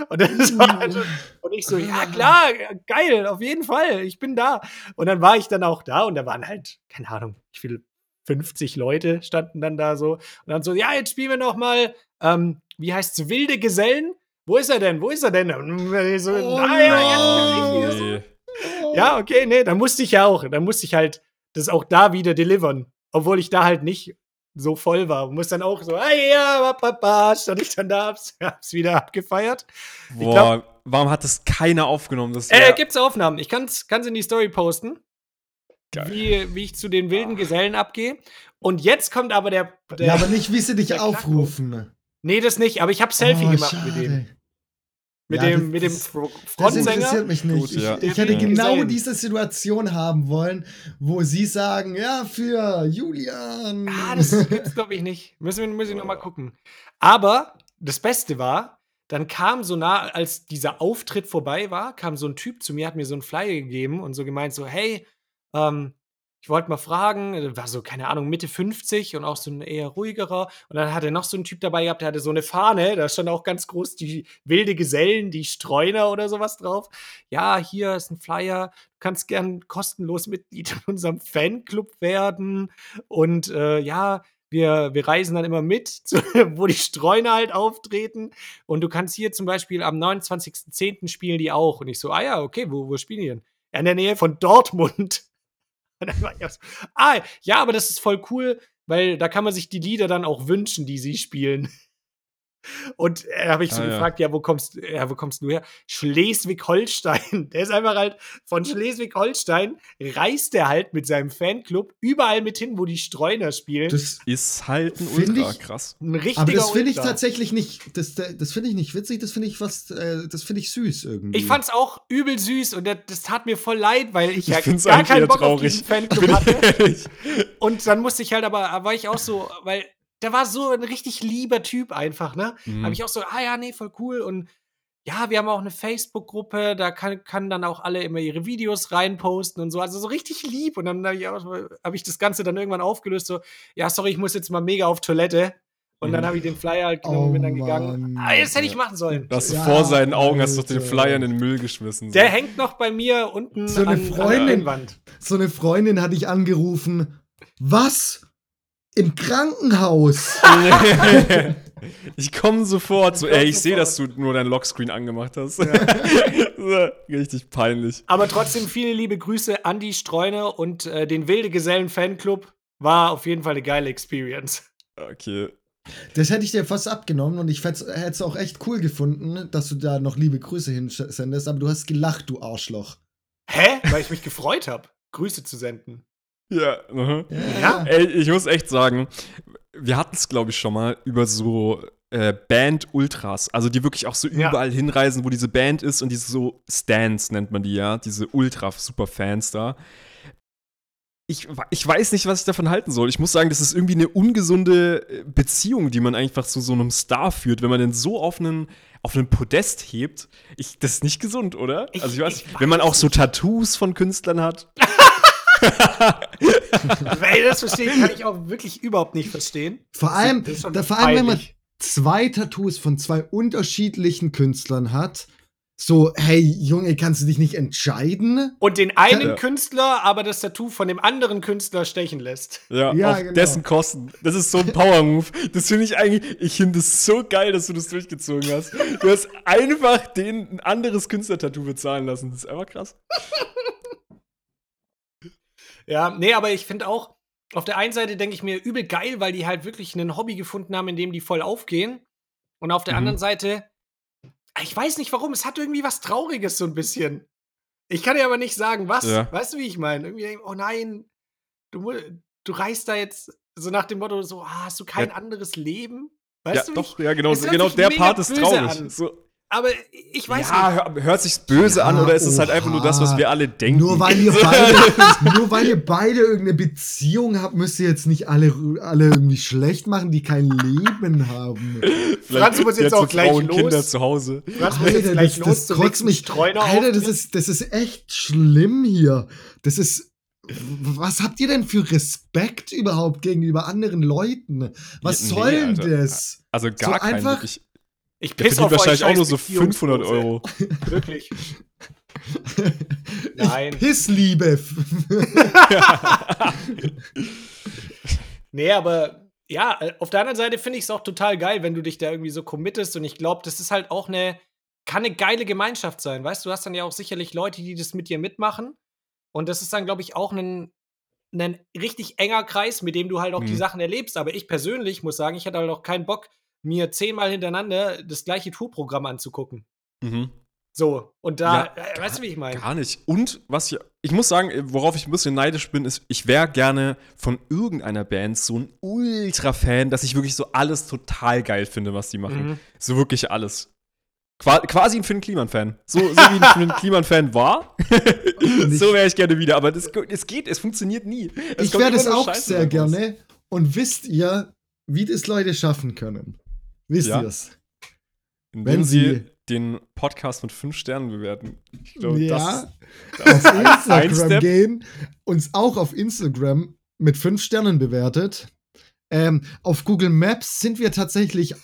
Und, das war halt, und ich so, ja klar, geil, auf jeden Fall, ich bin da. Und dann war ich dann auch da und da waren halt, keine Ahnung, wie viele, 50 Leute standen dann da so. Und dann so, ja, jetzt spielen wir noch mal, ähm, wie heißt's, Wilde Gesellen? Wo ist er denn? Wo ist er denn? Und ich so, Oh ah, ja, jetzt bin ich hier. So. Ja, okay, nee, dann musste ich ja auch, dann musste ich halt das auch da wieder delivern. Obwohl ich da halt nicht so voll war. Muss dann auch so, ah ja, ba, stand ich dann da, hab's, hab's wieder abgefeiert. Boah, warum hat das keiner aufgenommen? Das Äh, gibt's Aufnahmen. Ich kann's, kann's in die Story posten, wie, wie ich zu den wilden Gesellen abgehe. Und jetzt kommt aber der. der Ja, aber nicht, wie sie dich Knackpunkt. aufrufen. nee, das nicht, aber ich hab Selfie Oh, gemacht mit dem. Mit Ja, dem, das- mit dem das- Fro- Das Frontsänger. interessiert mich nicht. Gut, ja. ich, ich hätte Ja. genau diese Situation haben wollen, wo sie sagen, ja, für Julian. Ah, das gibt's, glaube ich, nicht. Müssen wir, muss ich noch mal gucken. Aber das Beste war, dann kam so nah, als dieser Auftritt vorbei war, kam so ein Typ zu mir, hat mir so einen Flyer gegeben und so gemeint, so, hey, ähm, ich wollte mal fragen, äh, war so, keine Ahnung, Mitte 50 und auch so ein eher ruhigerer. Und dann hat er noch so einen Typ dabei gehabt, der hatte so eine Fahne, da stand auch ganz groß die wilde Gesellen, die Streuner oder sowas drauf. Ja, hier ist ein Flyer, du kannst gern kostenlos Mitglied in unserem Fanclub werden. Und äh, ja, wir, wir reisen dann immer mit, zu, wo die Streuner halt auftreten. Und du kannst hier zum Beispiel am 29.10. spielen die auch. Und ich so, ah ja, okay, wo, wo spielen die denn? In der Nähe von Dortmund. ah, ja, aber das ist voll cool, weil da kann man sich die Lieder dann auch wünschen, die sie spielen. Und äh, habe ich so Ah, ja. gefragt, ja. wo kommst, ja, wo kommst du her? Schleswig-Holstein. Der ist einfach halt von Schleswig-Holstein, reist er halt mit seinem Fanclub überall mit hin, wo die Streuner spielen. Das, ist halt ein Ultra ich- krass. Ein richtiger aber das finde ich tatsächlich nicht, das, das finde ich nicht witzig, das finde ich fast, äh, das finde ich süß irgendwie. Ich fand's auch übel süß und das, das tat mir voll leid, weil ich, ja Ich find's gar keinen Bock auf traurig. diesen Fanclub hatte. Und dann musste ich halt aber, war ich auch so, weil der war so ein richtig lieber Typ einfach, ne? Mhm. Habe ich auch so, ah ja, nee, voll cool. Und ja, wir haben auch eine Facebook-Gruppe, da kann, kann dann auch alle immer ihre Videos reinposten und so. Also so richtig lieb. Und dann habe ich, auch- hab ich das Ganze dann irgendwann aufgelöst, so, ja, sorry, ich muss jetzt mal mega auf Toilette. Und dann Mhm. habe ich den Flyer halt genommen Oh, und bin dann gegangen. Mann. Ah, das hätte ich machen sollen. Das Ja, vor seinen Augen hast du doch den. Flyer in den Müll geschmissen. so. Der hängt noch bei mir unten So eine an, an der Freundin. Leinwand. So eine Freundin hatte ich angerufen. Was? Im Krankenhaus? ich komme sofort. So, ey, ich sehe, dass du nur dein Lockscreen angemacht hast. so, richtig peinlich. Aber trotzdem viele liebe Grüße an die Streuner und äh, den Wilde Gesellen Fanclub. War auf jeden Fall eine geile Experience. Okay. Das hätte ich dir fast abgenommen und ich hätte es auch echt cool gefunden, dass du da noch liebe Grüße hinsendest, aber du hast gelacht, du Arschloch. Hä? Weil ich mich gefreut habe, Grüße zu senden. Ja. aha. Ja. Ey, ich muss echt sagen, wir hatten es, glaube ich, schon mal über so äh, Band-Ultras, also die wirklich auch so Ja. überall hinreisen, wo diese Band ist und diese so Stands nennt man die ja, diese Ultra-Superfans da. Ich, ich weiß nicht, was ich davon halten soll. Ich muss sagen, das ist irgendwie eine ungesunde äh, Beziehung, die man einfach zu so einem Star führt, wenn man den so auf einen, auf einen Podest hebt. Ich, das ist nicht gesund, oder? Ich- also ich weiß, ich wenn man weiß auch so Tattoos von Künstlern hat. Weil das verstehe kann ich auch wirklich überhaupt nicht verstehen. Vor allem, da, vor allem wenn man zwei Tattoos von zwei unterschiedlichen Künstlern hat, so, hey Junge, kannst du dich nicht entscheiden? Und den einen Ja. Künstler aber das Tattoo von dem anderen Künstler stechen lässt. Ja, Ja, auf genau. dessen Kosten. Das ist so ein Power-Move. Das finde ich eigentlich, ich finde es so geil, dass du das durchgezogen hast. Du hast einfach den ein anderes Künstlertattoo bezahlen lassen. Das ist einfach krass. Ja, nee, aber ich finde auch, auf der einen Seite denke ich mir übel geil, weil die halt wirklich ein Hobby gefunden haben, in dem die voll aufgehen. Und auf der Mhm. anderen Seite, ich weiß nicht warum, es hat irgendwie was Trauriges so ein bisschen. Ich kann dir aber nicht sagen, was. Ja. Weißt du, wie ich meine? Irgendwie, oh nein, du, du reist da jetzt so nach dem Motto, so, ah, hast du kein Ja. anderes Leben? Weißt ja, du, doch, ja, genau. Genau der Part ist traurig. So, aber ich weiß ja, nicht. hör, hört sich böse an Ja, oder ist es halt einfach nur das, was wir alle denken? Nur weil ihr beide, nur weil ihr beide irgendeine Beziehung habt, müsst ihr jetzt nicht alle, alle irgendwie schlecht machen, die kein Leben haben. Vielleicht Franz muss jetzt auch gleich Frauen, los. Kinder zu Hause. Franz muss jetzt Alter, gleich das, los das kotzt mich. Streuner Alter, das ist, das ist echt schlimm hier. Das ist. Was habt ihr denn für Respekt überhaupt gegenüber anderen Leuten? Was Ja, nee, soll denn Alter. das? Also gar keinen. einfach- wirklich. Ich Der piss auf verdient euch wahrscheinlich auch nur so 500 Beziehungslose. Euro. Wirklich. Nein. Ich Pissliebe. Nee, aber ja, auf der anderen Seite finde ich es auch total geil, wenn du dich da irgendwie so committest und ich glaube, das ist halt auch eine, kann eine geile Gemeinschaft sein, weißt du, du hast dann ja auch sicherlich Leute, die das mit dir mitmachen und das ist dann, glaube ich, auch ein, ein richtig enger Kreis, mit dem du halt auch die Mhm. Sachen erlebst, aber ich persönlich muss sagen, ich hatte halt auch keinen Bock, mir zehnmal hintereinander das gleiche Tourprogramm anzugucken. Mhm. So, und da, Ja, äh, weißt du, wie ich meine? Gar nicht. Und was ich, ich muss sagen, worauf ich ein bisschen neidisch bin, ist, ich wäre gerne von irgendeiner Band so ein Ultra-Fan, dass ich wirklich so alles total geil finde, was die machen. Mhm. So wirklich alles. Qua quasi ein Finn Kliman-Fan. So, so wie ein Finn Kliman-Fan war, so wäre ich gerne wieder. Aber das, es geht, es funktioniert nie. Es Ich wäre das auch Scheiße sehr gerne. Und wisst ihr, wie das Leute schaffen können? Wisst Ja. ihr es? Wenn sie den Podcast mit fünf Sternen bewerten. Ich glaube, Ja. das, Auf ein Instagram gehen, uns auch auf Instagram mit fünf Sternen bewertet. Ähm, auf Google Maps sind wir tatsächlich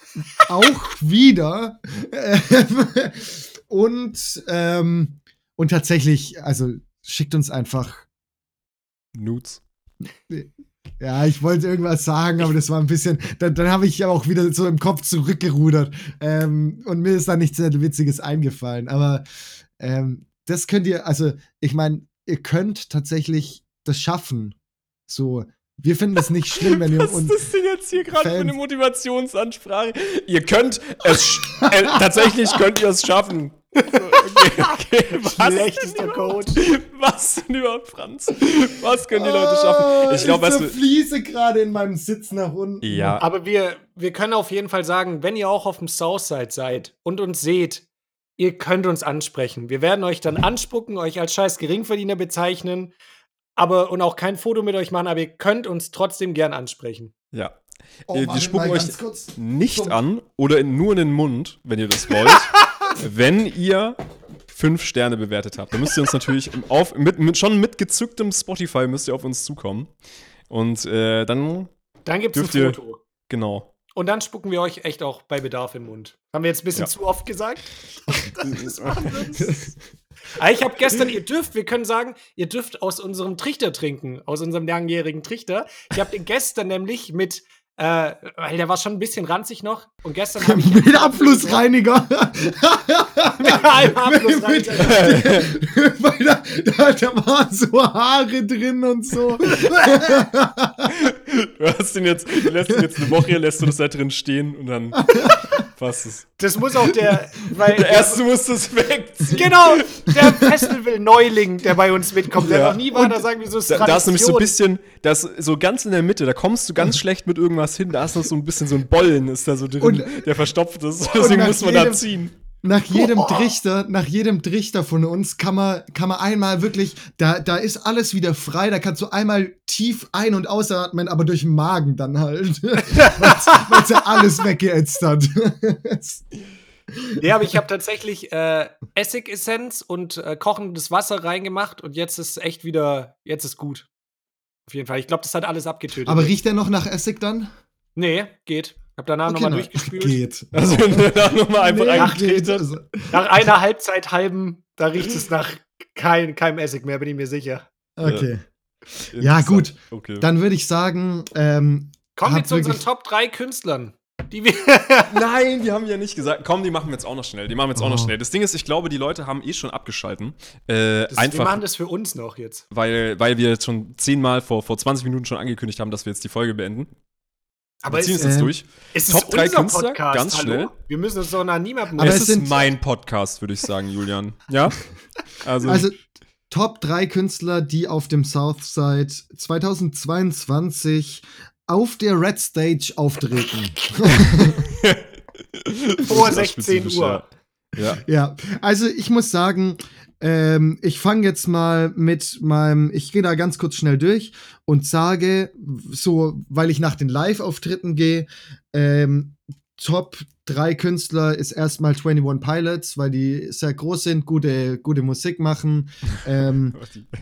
auch wieder. Ähm, und, ähm, und tatsächlich, also schickt uns einfach. Nudes. Ja, ich wollte irgendwas sagen, aber das war ein bisschen. Dann, dann habe ich ja auch wieder so im Kopf zurückgerudert. Ähm, und mir ist da nichts Witziges eingefallen. Aber ähm, das könnt ihr, also ich meine, ihr könnt tatsächlich das schaffen. So, wir finden das nicht schlimm, wenn ihr Was uns. ist das denn jetzt hier gerade für eine Motivationsansprache? Ihr könnt es, äh, tatsächlich könnt ihr es schaffen. So, okay, okay. Was, Schlechtester Coach. was denn überhaupt, Franz? Was können die Leute schaffen? Ich glaube, Oh, ich weißt du, zerfließe gerade in meinem Sitz nach unten. ja, Aber wir, wir können auf jeden Fall sagen, wenn ihr auch auf dem Southside seid und uns seht, ihr könnt uns ansprechen. Wir werden euch dann anspucken, euch als scheiß Geringverdiener bezeichnen, aber und auch kein Foto mit euch machen, aber ihr könnt uns trotzdem gern ansprechen. ja. Oh, Äh, spucken euch nicht Zum- an oder in, nur in den Mund, wenn ihr das wollt, wenn ihr fünf Sterne bewertet habt. Dann müsst ihr uns natürlich auf, mit, mit, schon mit gezücktem Spotify müsst ihr auf uns zukommen. Und äh, dann, Dann gibt es Dürft ein ihr- Foto. genau. Und dann spucken wir euch echt auch bei Bedarf im Mund. Haben wir jetzt ein bisschen Ja. zu oft gesagt? Ah, ich habe gestern, ihr dürft, wir können sagen, ihr dürft aus unserem Trichter trinken, aus unserem langjährigen Trichter. Ich habe gestern nämlich mit, äh, weil der war schon ein bisschen ranzig noch. Und gestern habe ich. Mit Abflussreiniger. Mit einem Abflussreiniger. Weil da, da, da waren so Haare drin und so. Du hast ihn jetzt, du lässt ihn jetzt eine Woche, lässt du das da drin stehen und dann passt es. Das muss auch der, weil Der erste muss das wegziehen. genau, der Festival-Neuling, der bei uns mitkommt, der Ja. noch nie war, da sagen wir so, Da, da ist nämlich so ein bisschen, das so ganz in der Mitte, da kommst du ganz schlecht mit irgendwas hin, da ist noch so ein bisschen so ein Bollen, ist da so drin, Und- der verstopft ist. Deswegen muss man da jedem- ziehen. Nach jedem Boah. Trichter, nach jedem Trichter von uns kann man, kann man einmal wirklich, da, da ist alles wieder frei, da kannst du einmal tief ein- und ausatmen, aber durch den Magen dann halt. Weil es ja alles weggeätzt hat. Ja, aber ich habe tatsächlich äh, Essigessenz und äh, kochendes Wasser reingemacht und jetzt ist echt wieder, jetzt ist gut. Auf jeden Fall. Ich glaube, das hat alles abgetötet. aber riecht der noch nach Essig dann? nee, geht. Hab danach Okay, nochmal na, durchgespült. Geht. Also wenn du da nochmal einfach Nee, eingetreten. Also, Nach einer Halbzeit halben, da riecht es nach kein, keinem Essig mehr, bin ich mir sicher. okay. Ja, gut. Okay. Dann würde ich sagen, ähm, Kommen wir zu unseren Top 3 Künstlern. Die wir Nein, die haben ja nicht gesagt. Komm, die machen wir jetzt auch noch schnell. Die machen wir jetzt auch noch Oh. schnell. Das Ding ist, ich glaube, die Leute haben eh schon abgeschalten. Äh, das, wir einfach, machen das für uns noch jetzt. weil, weil wir jetzt schon zehnmal vor, vor 20 Minuten schon angekündigt haben, dass wir jetzt die Folge beenden. Aber wir ziehen ist, es jetzt ähm, durch. ist Top es drei unser Künstler? Podcast? Ganz Hallo? schnell. Wir müssen uns doch nach niemandem Aber es es ist sind- mein Podcast, würde ich sagen, Julian. Ja? Also, also Top 3 Künstler, die auf dem Southside 2022 auf der Red Stage auftreten. Vor Das ist 16 spezifisch, Uhr. Ja. Ja, also ich muss sagen, ähm, ich fange jetzt mal mit meinem, ich gehe da ganz kurz schnell durch und sage, so, weil ich nach den Live-Auftritten gehe, ähm, Top drei Künstler ist erstmal 21 Pilots, weil die sehr groß sind, gute, gute Musik machen ähm,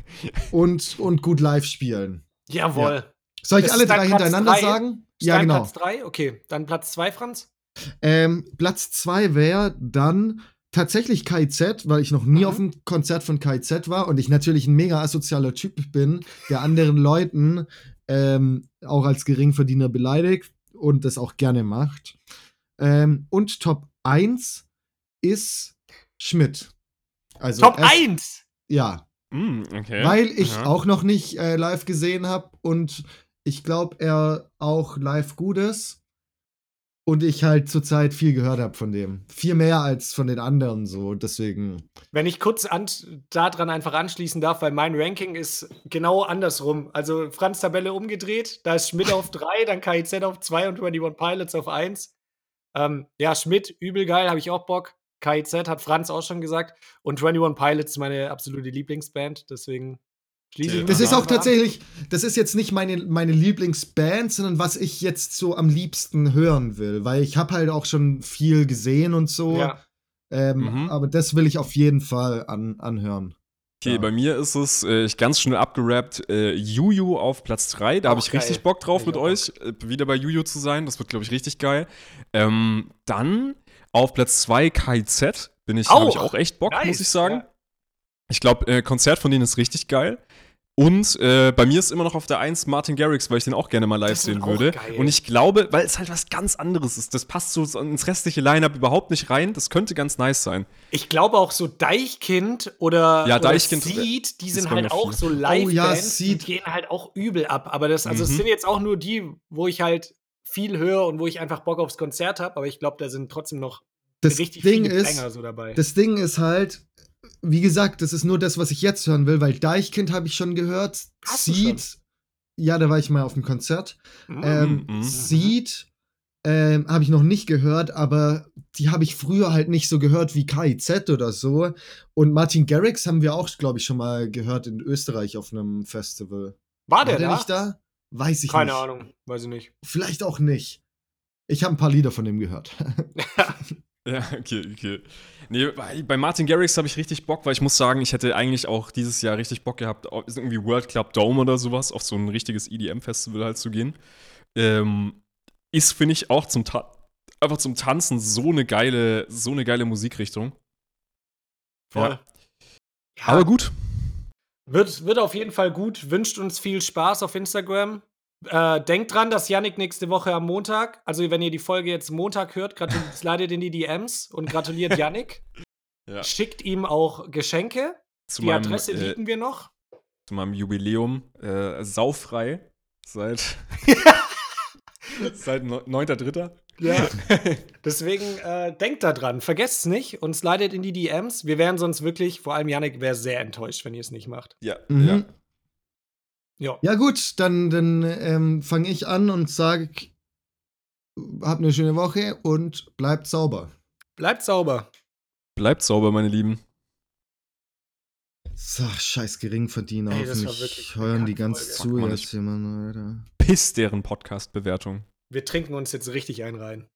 und, und gut live spielen. Jawohl. Soll ich alle drei Platz hintereinander drei? sagen? Ist Ja, genau. Platz 3? Okay, dann Platz 2, Franz. Ähm, Platz zwei wäre dann tatsächlich KIZ, weil ich noch nie Mhm. auf einem Konzert von KIZ war und ich natürlich ein mega asozialer Typ bin, der anderen Leuten ähm, auch als Geringverdiener beleidigt und das auch gerne macht. Ähm, und Top 1 ist Schmidt. Also Top erst- 1! Ja, Mm, okay. weil ich Aha. auch noch nicht äh, live gesehen habe und ich glaube, er auch live gut ist. Und ich halt zurzeit viel gehört habe von dem. Viel mehr als von den anderen so. Deswegen. Wenn ich kurz an, daran einfach anschließen darf, weil mein Ranking ist genau andersrum. Also Franz Tabelle umgedreht, da ist Schmidt auf 3, dann KIZ auf 2 und 21 Pilots auf 1. Ähm, ja, Schmidt, übel geil, habe ich auch Bock. KIZ hat Franz auch schon gesagt. Und 21 Pilots ist meine absolute Lieblingsband, deswegen. Das ist auch tatsächlich, das ist jetzt nicht meine, meine Lieblingsband, sondern was ich jetzt so am liebsten hören will. Weil ich habe halt auch schon viel gesehen und so. Ja. Ähm, Mhm. Aber das will ich auf jeden Fall an, anhören. Okay, Ja. bei mir ist es, äh, ich ganz schnell abgerappt, äh, Juju auf Platz 3. Da habe ich richtig geil. Bock drauf, Ich mit euch äh, wieder bei Juju zu sein. Das wird, glaube ich, richtig geil. Ähm, dann auf Platz 2 KIZ. Bin ich, habe ich Auch. echt Bock, muss Nice, ich sagen. ja. Ich glaube, äh, Konzert von denen ist richtig geil. Und äh, bei mir ist immer noch auf der 1 Martin Garrix, weil ich den auch gerne mal live sehen würde. geil. Und ich glaube, weil es halt was ganz anderes ist. Das passt so ins restliche Line-Up überhaupt nicht rein. Das könnte ganz nice sein. Ich glaube auch so Deichkind oder, Ja, oder Deichkind, Seed, die sind halt auch viel. so Oh ja, Live-Bands, die Seed. gehen halt auch übel ab. Aber das, also es Mhm. sind jetzt auch nur die, wo ich halt viel höre und wo ich einfach Bock aufs Konzert habe. Aber ich glaube, da sind trotzdem noch Das richtig Ding viele ist, Banger so dabei. Das Ding ist halt, wie gesagt, das ist nur das, was ich jetzt hören will, weil Deichkind habe ich schon gehört. Hast Seed, ja, da war ich mal auf dem Konzert. Mhm. Ähm, Mhm. Seed ähm, habe ich noch nicht gehört, aber die habe ich früher halt nicht so gehört wie KIZ oder so. Und Martin Garrix haben wir auch, glaube ich, schon mal gehört in Österreich auf einem Festival. War der, da? nicht da? Weiß ich Keine nicht. Ahnung, weiß ich nicht. Vielleicht auch nicht. Ich habe ein paar Lieder von dem gehört. Ja, okay, okay. Nee, bei, Martin Garrix habe ich richtig Bock, weil ich muss sagen, ich hätte eigentlich auch dieses Jahr richtig Bock gehabt, irgendwie World Club Dome oder sowas, auf so ein richtiges EDM-Festival halt zu gehen. Ähm, ist, finde ich, auch zum Ta einfach zum Tanzen so eine geile, so eine geile Musikrichtung. Voll. Ja. Ja, Aber gut. Wird, wird auf jeden Fall gut. Wünscht uns viel Spaß auf Instagram. Äh, denkt dran, dass Yannick nächste Woche am Montag, also wenn ihr die Folge jetzt Montag hört, gratuliert in die DMs und gratuliert Yannick. Ja. Schickt ihm auch Geschenke. Zu die meinem, Adresse äh, liegen wir noch. zu meinem Jubiläum äh, saufrei. Seit. Seit neu- 9.3. Ja. Deswegen äh, denkt da dran, vergesst es nicht und slidet in die DMs. Wir wären sonst wirklich, vor allem Yannick, wäre sehr enttäuscht, wenn ihr es nicht macht. Ja, Mhm. ja. Ja. Ja, gut, dann, dann ähm, fange ich an und sage, habt eine schöne Woche und bleibt sauber. Bleibt sauber. Bleibt sauber, meine Lieben. So, scheiß Geringverdiener Ey, auf mich. eine die ganz Kackfolge. zu jetzt hier, Mann, Alter. Piss deren Podcast-Bewertung. Wir trinken uns jetzt richtig ein rein.